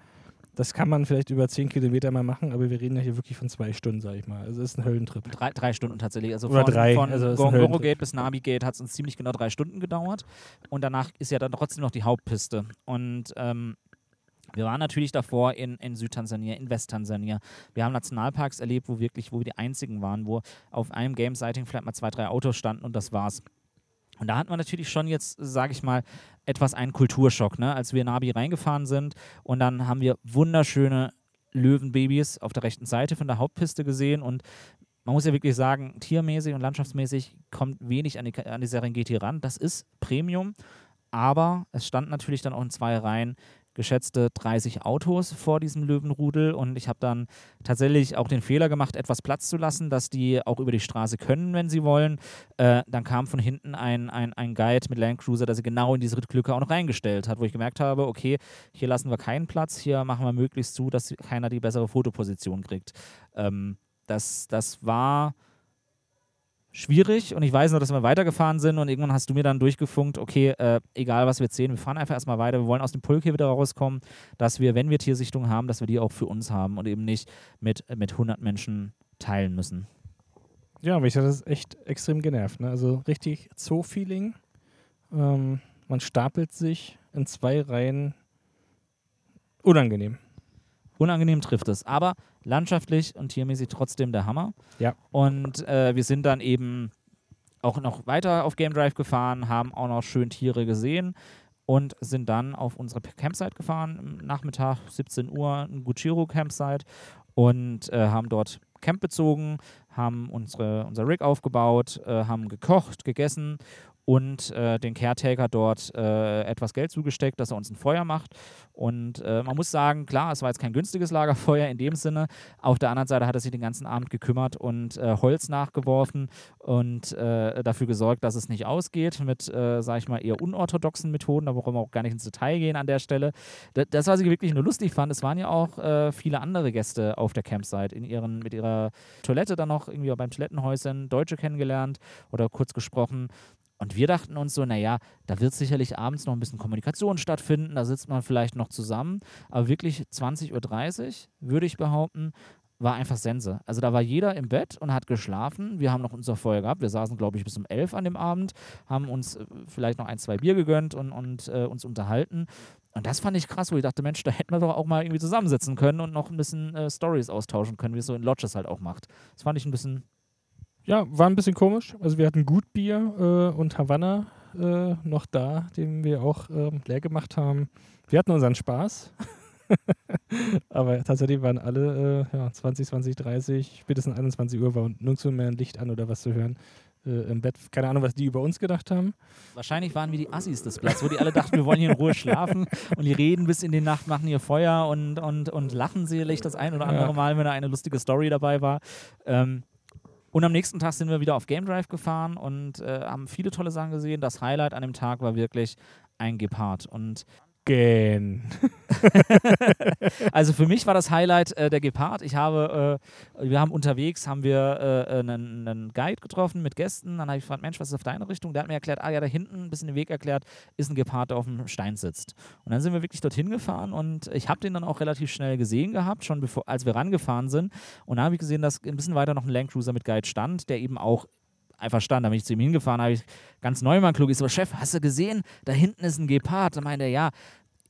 das kann man vielleicht über 10 Kilometer mal machen, aber wir reden ja hier wirklich von zwei Stunden, sag ich mal. Also es ist ein Höllentrip. Drei, drei Stunden tatsächlich. Also Oder von, drei, von also es ist ein Gongoro Höllentrip. Gate bis Nabi Gate hat es uns ziemlich genau drei Stunden gedauert. Und danach ist ja dann trotzdem noch die Hauptpiste. Und ähm, wir waren natürlich davor in, in Südtansania, in Westtansania. Wir haben Nationalparks erlebt, wo wirklich, wo wir die einzigen waren, wo auf einem Game-Sighting vielleicht mal zwei, drei Autos standen und das war's. Und da hatten wir natürlich schon jetzt, sage ich mal, etwas einen Kulturschock, ne? als wir in Nabi reingefahren sind. Und dann haben wir wunderschöne Löwenbabys auf der rechten Seite von der Hauptpiste gesehen. Und man muss ja wirklich sagen, tiermäßig und landschaftsmäßig kommt wenig an die, an die Serengeti ran. Das ist Premium. Aber es stand natürlich dann auch in zwei Reihen geschätzte 30 Autos vor diesem Löwenrudel und ich habe dann tatsächlich auch den Fehler gemacht, etwas Platz zu lassen, dass die auch über die Straße können, wenn sie wollen. Äh, dann kam von hinten ein, ein, ein Guide mit Landcruiser, der sie genau in diese Rittlücke auch noch reingestellt hat, wo ich gemerkt habe, okay, hier lassen wir keinen Platz, hier machen wir möglichst zu, dass keiner die bessere Fotoposition kriegt. Ähm, das, das war schwierig und ich weiß nur, dass wir weitergefahren sind und irgendwann hast du mir dann durchgefunkt, okay, äh, egal was wir jetzt sehen, wir fahren einfach erstmal weiter, wir wollen aus dem Pulk hier wieder rauskommen, dass wir, wenn wir Tiersichtungen haben, dass wir die auch für uns haben und eben nicht mit, mit 100 Menschen teilen müssen. Ja, mich hat das echt extrem genervt. Ne? Also richtig Zoo-Feeling. Ähm, man stapelt sich in zwei Reihen. Unangenehm. Unangenehm trifft es, aber landschaftlich und tiermäßig trotzdem der Hammer. Ja. Und äh, wir sind dann eben auch noch weiter auf Game Drive gefahren, haben auch noch schön Tiere gesehen und sind dann auf unsere Campsite gefahren. Nachmittag 17 Uhr, ein Guchiro Campsite und äh, haben dort Camp bezogen, haben unsere, unser Rig aufgebaut, äh, haben gekocht, gegessen und äh, den Caretaker dort äh, etwas Geld zugesteckt, dass er uns ein Feuer macht. Und äh, man muss sagen, klar, es war jetzt kein günstiges Lagerfeuer in dem Sinne. Auf der anderen Seite hat er sich den ganzen Abend gekümmert und äh, Holz nachgeworfen und äh, dafür gesorgt, dass es nicht ausgeht mit, äh, sag ich mal, eher unorthodoxen Methoden. Da wollen wir auch gar nicht ins Detail gehen an der Stelle. D das, was ich wirklich nur lustig fand, es waren ja auch äh, viele andere Gäste auf der Campsite in ihren, mit ihrer Toilette dann noch irgendwie beim Toilettenhäuschen Deutsche kennengelernt oder kurz gesprochen. Und wir dachten uns so, naja, da wird sicherlich abends noch ein bisschen Kommunikation stattfinden, da sitzt man vielleicht noch zusammen. Aber wirklich 20.30 Uhr, würde ich behaupten, war einfach Sense. Also da war jeder im Bett und hat geschlafen. Wir haben noch unser Feuer gehabt. Wir saßen, glaube ich, bis um 11 an dem Abend, haben uns äh, vielleicht noch ein, zwei Bier gegönnt und, und äh, uns unterhalten. Und das fand ich krass, wo ich dachte, Mensch, da hätten wir doch auch mal irgendwie zusammensitzen können und noch ein bisschen äh, Stories austauschen können, wie es so in Lodges halt auch macht. Das fand ich ein bisschen Ja, war ein bisschen komisch. Also wir hatten gut Bier äh, und Havanna äh, noch da, den wir auch ähm, leer gemacht haben. Wir hatten unseren Spaß. Aber tatsächlich waren alle äh, ja, 20, 20, 30, spätestens 21 Uhr war nirgendwo mehr ein Licht an oder was zu hören äh, im Bett. Keine Ahnung, was die über uns gedacht haben. Wahrscheinlich waren wir die Assis des Platz, wo die alle dachten, wir wollen hier in Ruhe schlafen und die reden bis in die Nacht, machen hier Feuer und, und, und lachen sicherlich das ein oder andere Ja. Mal, wenn da eine lustige Story dabei war. Ähm, und am nächsten Tag sind wir wieder auf Game Drive gefahren und äh, haben viele tolle Sachen gesehen. Das Highlight an dem Tag war wirklich ein Gepard. Und Gen. also für mich war das Highlight äh, der Gepard. Ich habe, äh, wir haben unterwegs, haben wir äh, einen, einen Guide getroffen mit Gästen. Dann habe ich gefragt, Mensch, was ist auf deine Richtung? Der hat mir erklärt, ah ja, da hinten, ein bisschen den Weg erklärt, ist ein Gepard, der auf dem Stein sitzt. Und dann sind wir wirklich dorthin gefahren und ich habe den dann auch relativ schnell gesehen gehabt, schon bevor, als wir rangefahren sind. Und da habe ich gesehen, dass ein bisschen weiter noch ein Landcruiser mit Guide stand, der eben auch einfach stand. Da bin ich zu ihm hingefahren, habe ich ganz neu mal klug. Ich so, Chef, hast du gesehen? Da hinten ist ein Gepard. Da meinte er, ja,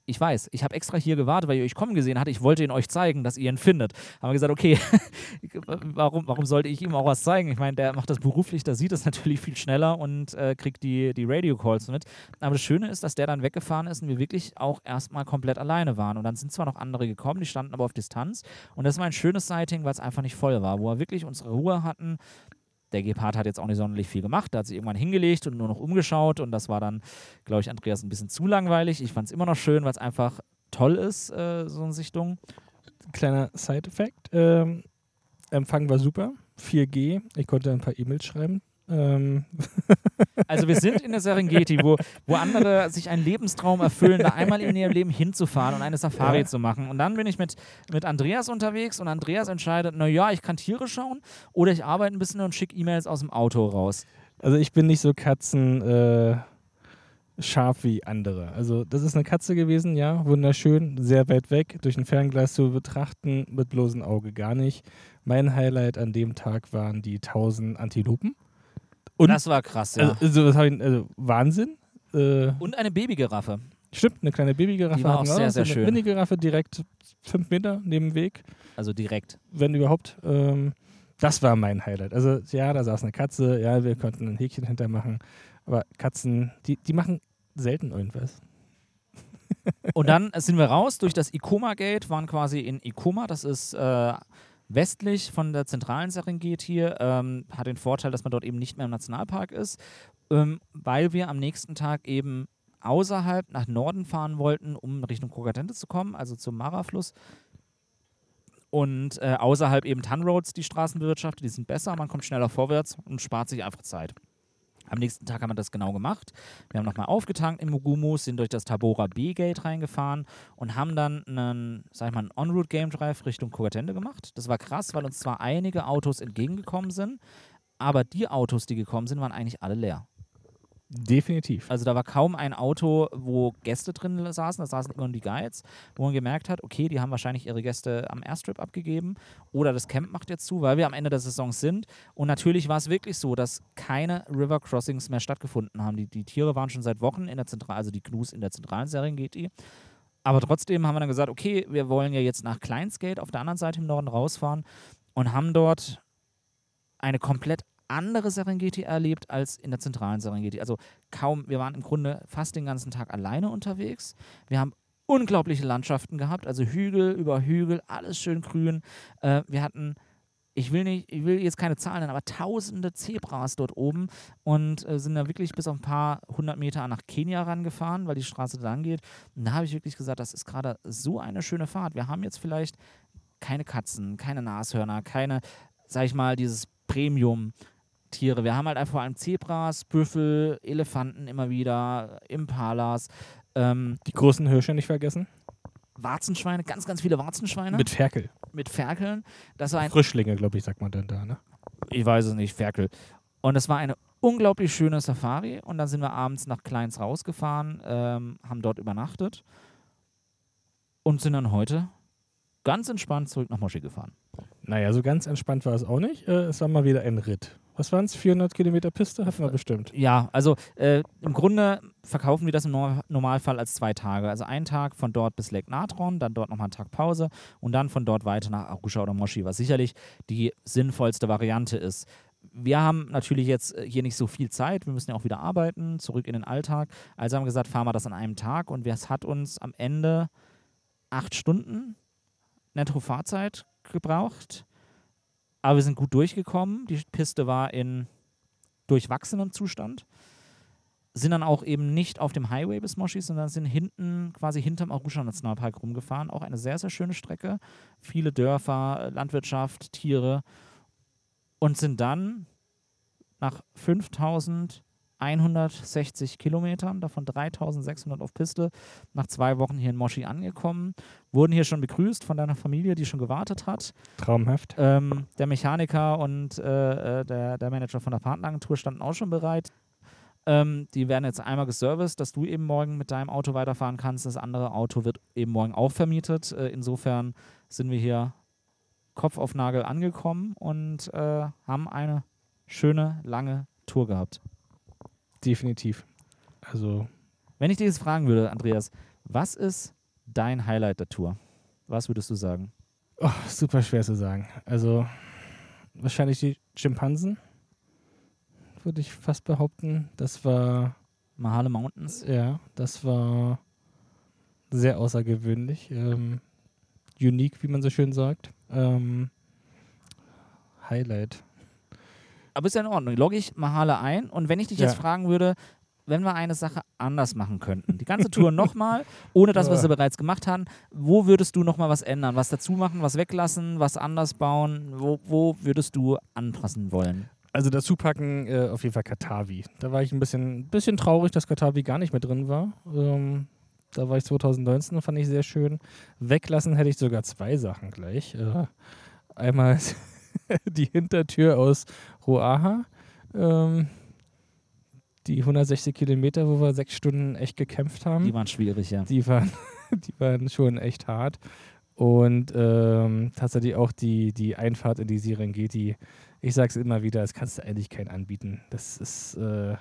ich weiß, ich habe extra hier gewartet, weil ihr euch kommen gesehen hatte. Ich wollte ihn euch zeigen, dass ihr ihn findet. Haben wir gesagt, okay, warum, warum sollte ich ihm auch was zeigen? Ich meine, der macht das beruflich, der sieht es natürlich viel schneller und äh, kriegt die, die Radio-Calls mit. Aber das Schöne ist, dass der dann weggefahren ist und wir wirklich auch erstmal komplett alleine waren. Und dann sind zwar noch andere gekommen, die standen aber auf Distanz. Und das war ein schönes Sighting, weil es einfach nicht voll war, wo wir wirklich unsere Ruhe hatten. Der Gepard hat jetzt auch nicht sonderlich viel gemacht. Der hat sich irgendwann hingelegt und nur noch umgeschaut. Und das war dann, glaube ich, Andreas ein bisschen zu langweilig. Ich fand es immer noch schön, weil es einfach toll ist, äh, so eine Sichtung. Kleiner Side-Effekt. Ähm, Empfang war super. 4G. Ich konnte ein paar E-Mails schreiben. Ähm, Also wir sind in der Serengeti, wo, wo andere sich einen Lebenstraum erfüllen, da einmal in ihrem Leben hinzufahren und eine Safari Ja. zu machen. Und dann bin ich mit, mit Andreas unterwegs und Andreas entscheidet, naja, ich kann Tiere schauen oder ich arbeite ein bisschen und schicke E-Mails aus dem Auto raus. also ich bin nicht so Katzen. Äh, scharf wie andere. Also das ist eine Katze gewesen, ja, wunderschön, sehr weit weg, durch ein Fernglas zu betrachten, mit bloßem Auge gar nicht. Mein Highlight an dem Tag waren die 1000 Antilopen. Und das war krass, ja. also, also, ich, also Wahnsinn. Äh, Und eine Babygiraffe. stimmt, eine kleine Babygiraffe. Die war auch sehr, sehr so schön. Eine Mini-Giraffe direkt fünf Meter neben dem Weg. Also direkt. wenn überhaupt. Ähm, das war mein Highlight. Also ja, da saß eine Katze, ja, wir konnten ein Häkchen hintermachen, aber Katzen, die, die machen selten irgendwas. Und dann sind wir raus durch das Ikoma-Gate, waren quasi in Ikoma, das ist äh, westlich von der zentralen Serengeti, ähm, hat den Vorteil, dass man dort eben nicht mehr im Nationalpark ist, ähm, weil wir am nächsten Tag eben außerhalb nach Norden fahren wollten, um Richtung Kokatente zu kommen, also zum Mara-Fluss. Und äh, außerhalb eben Tunroads, die Straßenbewirtschaft, die sind besser, man kommt schneller vorwärts und spart sich einfach Zeit. Am nächsten Tag haben wir das genau gemacht. Wir haben nochmal aufgetankt in Mugumu, sind durch das Tabora B-Gate reingefahren und haben dann einen, sag ich mal, einen On-Route-Game-Drive Richtung Kokatende gemacht. Das war krass, weil uns zwar einige Autos entgegengekommen sind, aber die Autos, die gekommen sind, waren eigentlich alle leer. Definitiv. Also da war kaum ein Auto, wo Gäste drin saßen, da saßen immer nur die Guides, wo man gemerkt hat, okay, die haben wahrscheinlich ihre Gäste am Airstrip abgegeben oder das Camp macht jetzt zu, weil wir am Ende der Saison sind. Und natürlich war es wirklich so, dass keine River Crossings mehr stattgefunden haben. Die, die Tiere waren schon seit Wochen in der Zentralen, also die Gnus in der zentralen Serengeti. Aber trotzdem haben wir dann gesagt, okay, wir wollen ja jetzt nach Kleinsgate auf der anderen Seite im Norden rausfahren und haben dort eine komplett andere Serengeti erlebt als in der zentralen Serengeti. Also kaum, wir waren im Grunde fast den ganzen Tag alleine unterwegs. Wir haben unglaubliche Landschaften gehabt, also Hügel über Hügel, alles schön grün. Äh, wir hatten, ich will nicht, ich will jetzt keine Zahlen nennen, aber tausende Zebras dort oben und äh, sind da wirklich bis auf ein paar hundert Meter nach Kenia rangefahren, weil die Straße da lang geht. Und da habe ich wirklich gesagt, das ist gerade so eine schöne Fahrt. Wir haben jetzt vielleicht keine Katzen, keine Nashörner, keine, sag ich mal, dieses Premium. Tiere. Wir haben halt einfach vor allem Zebras, Büffel, Elefanten immer wieder, Impalas, ähm, Die großen Hirsche nicht vergessen. Warzenschweine, ganz, ganz viele Warzenschweine Mit Ferkel. mit Ferkeln. Das war ein, Frischlinge, glaube ich, sagt man dann da, ne? ich weiß es nicht, Ferkel. Und es war eine unglaublich schöne Safari. Und dann sind wir abends nach Kleins rausgefahren, ähm, haben dort übernachtet und sind dann heute ganz entspannt zurück nach Moschee gefahren. Naja, so ganz entspannt war es auch nicht. Äh, es war mal wieder ein Ritt. Was waren es? 400 Kilometer Piste? Hatten wir bestimmt. Ja, also äh, im Grunde verkaufen wir das im Nor- Normalfall als zwei Tage. Also einen Tag von dort bis Lake Natron, dann dort nochmal einen Tag Pause und dann von dort weiter nach Arusha oder Moshi, was sicherlich die sinnvollste Variante ist. Wir haben natürlich jetzt äh, hier nicht so viel Zeit, wir müssen ja auch wieder arbeiten, zurück in den Alltag. Also haben wir gesagt, fahren wir das an einem Tag und es hat uns am Ende acht Stunden netto Fahrzeit gebraucht. Aber wir sind gut durchgekommen. Die Piste war in durchwachsenem Zustand. Sind dann auch eben nicht auf dem Highway bis Moshi, sondern sind hinten, quasi hinterm Arusha Nationalpark rumgefahren. Auch eine sehr, sehr schöne Strecke. Viele Dörfer, Landwirtschaft, Tiere. Und sind dann nach 5160 Kilometern, davon 3600 auf Piste, nach zwei Wochen hier in Moshi angekommen. Wurden hier schon begrüßt von deiner Familie, die schon gewartet hat. Traumhaft. Ähm, der Mechaniker und äh, äh, der, der Manager von der Partneragentur standen auch schon bereit. Ähm, die werden jetzt einmal geserviced, dass du eben morgen mit deinem Auto weiterfahren kannst. Das andere Auto wird eben morgen auch vermietet. Äh, insofern sind wir hier Kopf auf Nagel angekommen und äh, haben eine schöne, lange Tour gehabt. Definitiv. Also, Wenn ich dich jetzt fragen würde, Andreas, was ist dein Highlight der Tour? Was würdest du sagen? oh, super schwer zu sagen. Also, wahrscheinlich die Schimpansen, würde ich fast behaupten. Das war, Mahale Mountains? ja, das war sehr außergewöhnlich. Ähm, unique, wie man so schön sagt. Ähm, Highlight. Aber ist ja in Ordnung. Logge ich Mahale ein und wenn ich dich jetzt Ja. fragen würde, wenn wir eine Sache anders machen könnten, die ganze Tour nochmal, ohne dass wir sie Ja. bereits gemacht haben, wo würdest du nochmal was ändern? Was dazu machen, was weglassen, was anders bauen? Wo, wo würdest du anpassen wollen? Also dazu packen äh, auf jeden Fall Katavi. Da war ich ein bisschen, bisschen traurig, dass Katavi gar nicht mehr drin war. Ähm, da war ich 2019, fand ich sehr schön. Weglassen hätte ich sogar zwei Sachen gleich. Äh, einmal die Hintertür aus Ruaha. Ähm, die 160 Kilometer, wo wir sechs Stunden echt gekämpft haben, Die waren schwierig, ja. die waren, die waren schon echt hart. Und ähm, tatsächlich auch die, die Einfahrt in die Serengeti. Ich sage es immer wieder, das kannst du eigentlich keinen anbieten. Das ist, äh,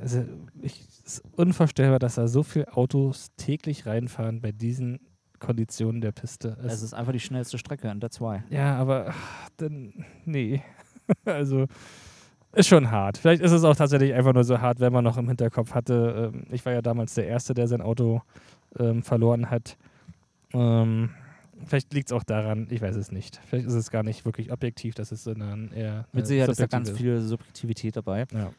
also ich, ist unvorstellbar, dass da so viele Autos täglich reinfahren bei diesen Konditionen der Piste. Es- Es ist einfach die schnellste Strecke und that's why. ja, aber ach, dann, nee. also, ist schon hart. Vielleicht ist es auch tatsächlich einfach nur so hart, wenn man noch im Hinterkopf hatte. Ähm, ich war ja damals der Erste, der sein Auto ähm, verloren hat. Ähm, vielleicht liegt es auch daran, ich weiß es nicht. Vielleicht ist es gar nicht wirklich objektiv, das ist sondern eher. Mit äh, Sicherheit ist da ganz viel Subjektivität dabei. Ja.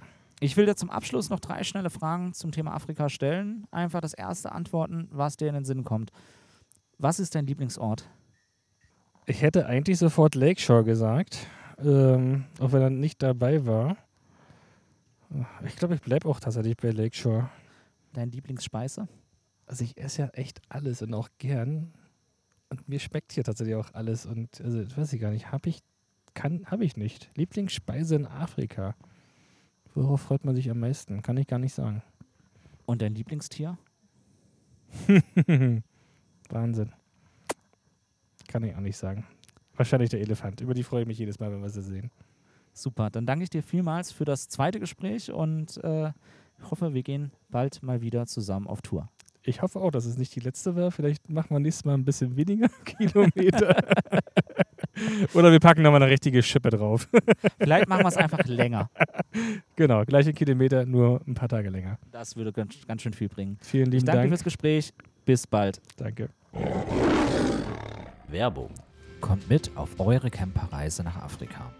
Ich will dir zum Abschluss noch drei schnelle Fragen zum Thema Afrika stellen. Einfach das erste antworten, was dir in den Sinn kommt. Was ist dein Lieblingsort? Ich hätte eigentlich sofort Lakeshore gesagt, ähm, auch wenn er nicht dabei war. Ich glaube, ich bleibe auch tatsächlich bei Lakeshore. Deine Lieblingsspeise? Also ich esse ja echt alles und auch gern. Und mir schmeckt hier tatsächlich auch alles. Und also weiß ich gar nicht. Habe ich, kann, habe ich nicht. Lieblingsspeise in Afrika. Worauf freut man sich am meisten? Kann ich gar nicht sagen. Und dein Lieblingstier? Wahnsinn. Kann ich auch nicht sagen. Wahrscheinlich der Elefant. Über die freue ich mich jedes Mal, wenn wir sie sehen. Super, dann danke ich dir vielmals für das zweite Gespräch und äh, ich hoffe, wir gehen bald mal wieder zusammen auf Tour. Ich hoffe auch, dass es nicht die letzte war. Vielleicht machen wir nächstes Mal ein bisschen weniger Kilometer. Oder wir packen nochmal eine richtige Schippe drauf. Vielleicht machen wir es einfach länger. genau, gleiche Kilometer, nur ein paar Tage länger. Das würde ganz, ganz schön viel bringen. Vielen Ich lieben danke dir Dank. fürs Gespräch. Bis bald. Danke. Werbung. Kommt mit auf eure Camperreise nach Afrika.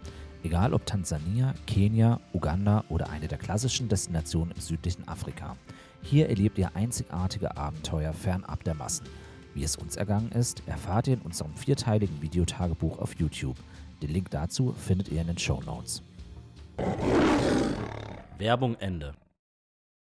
Egal ob Tansania, Kenia, Uganda oder eine der klassischen Destinationen im südlichen Afrika. Hier erlebt ihr einzigartige Abenteuer fernab der Massen. Wie es uns ergangen ist, erfahrt ihr in unserem vierteiligen Videotagebuch auf YouTube. Den Link dazu findet ihr in den Show Notes. Werbung Ende.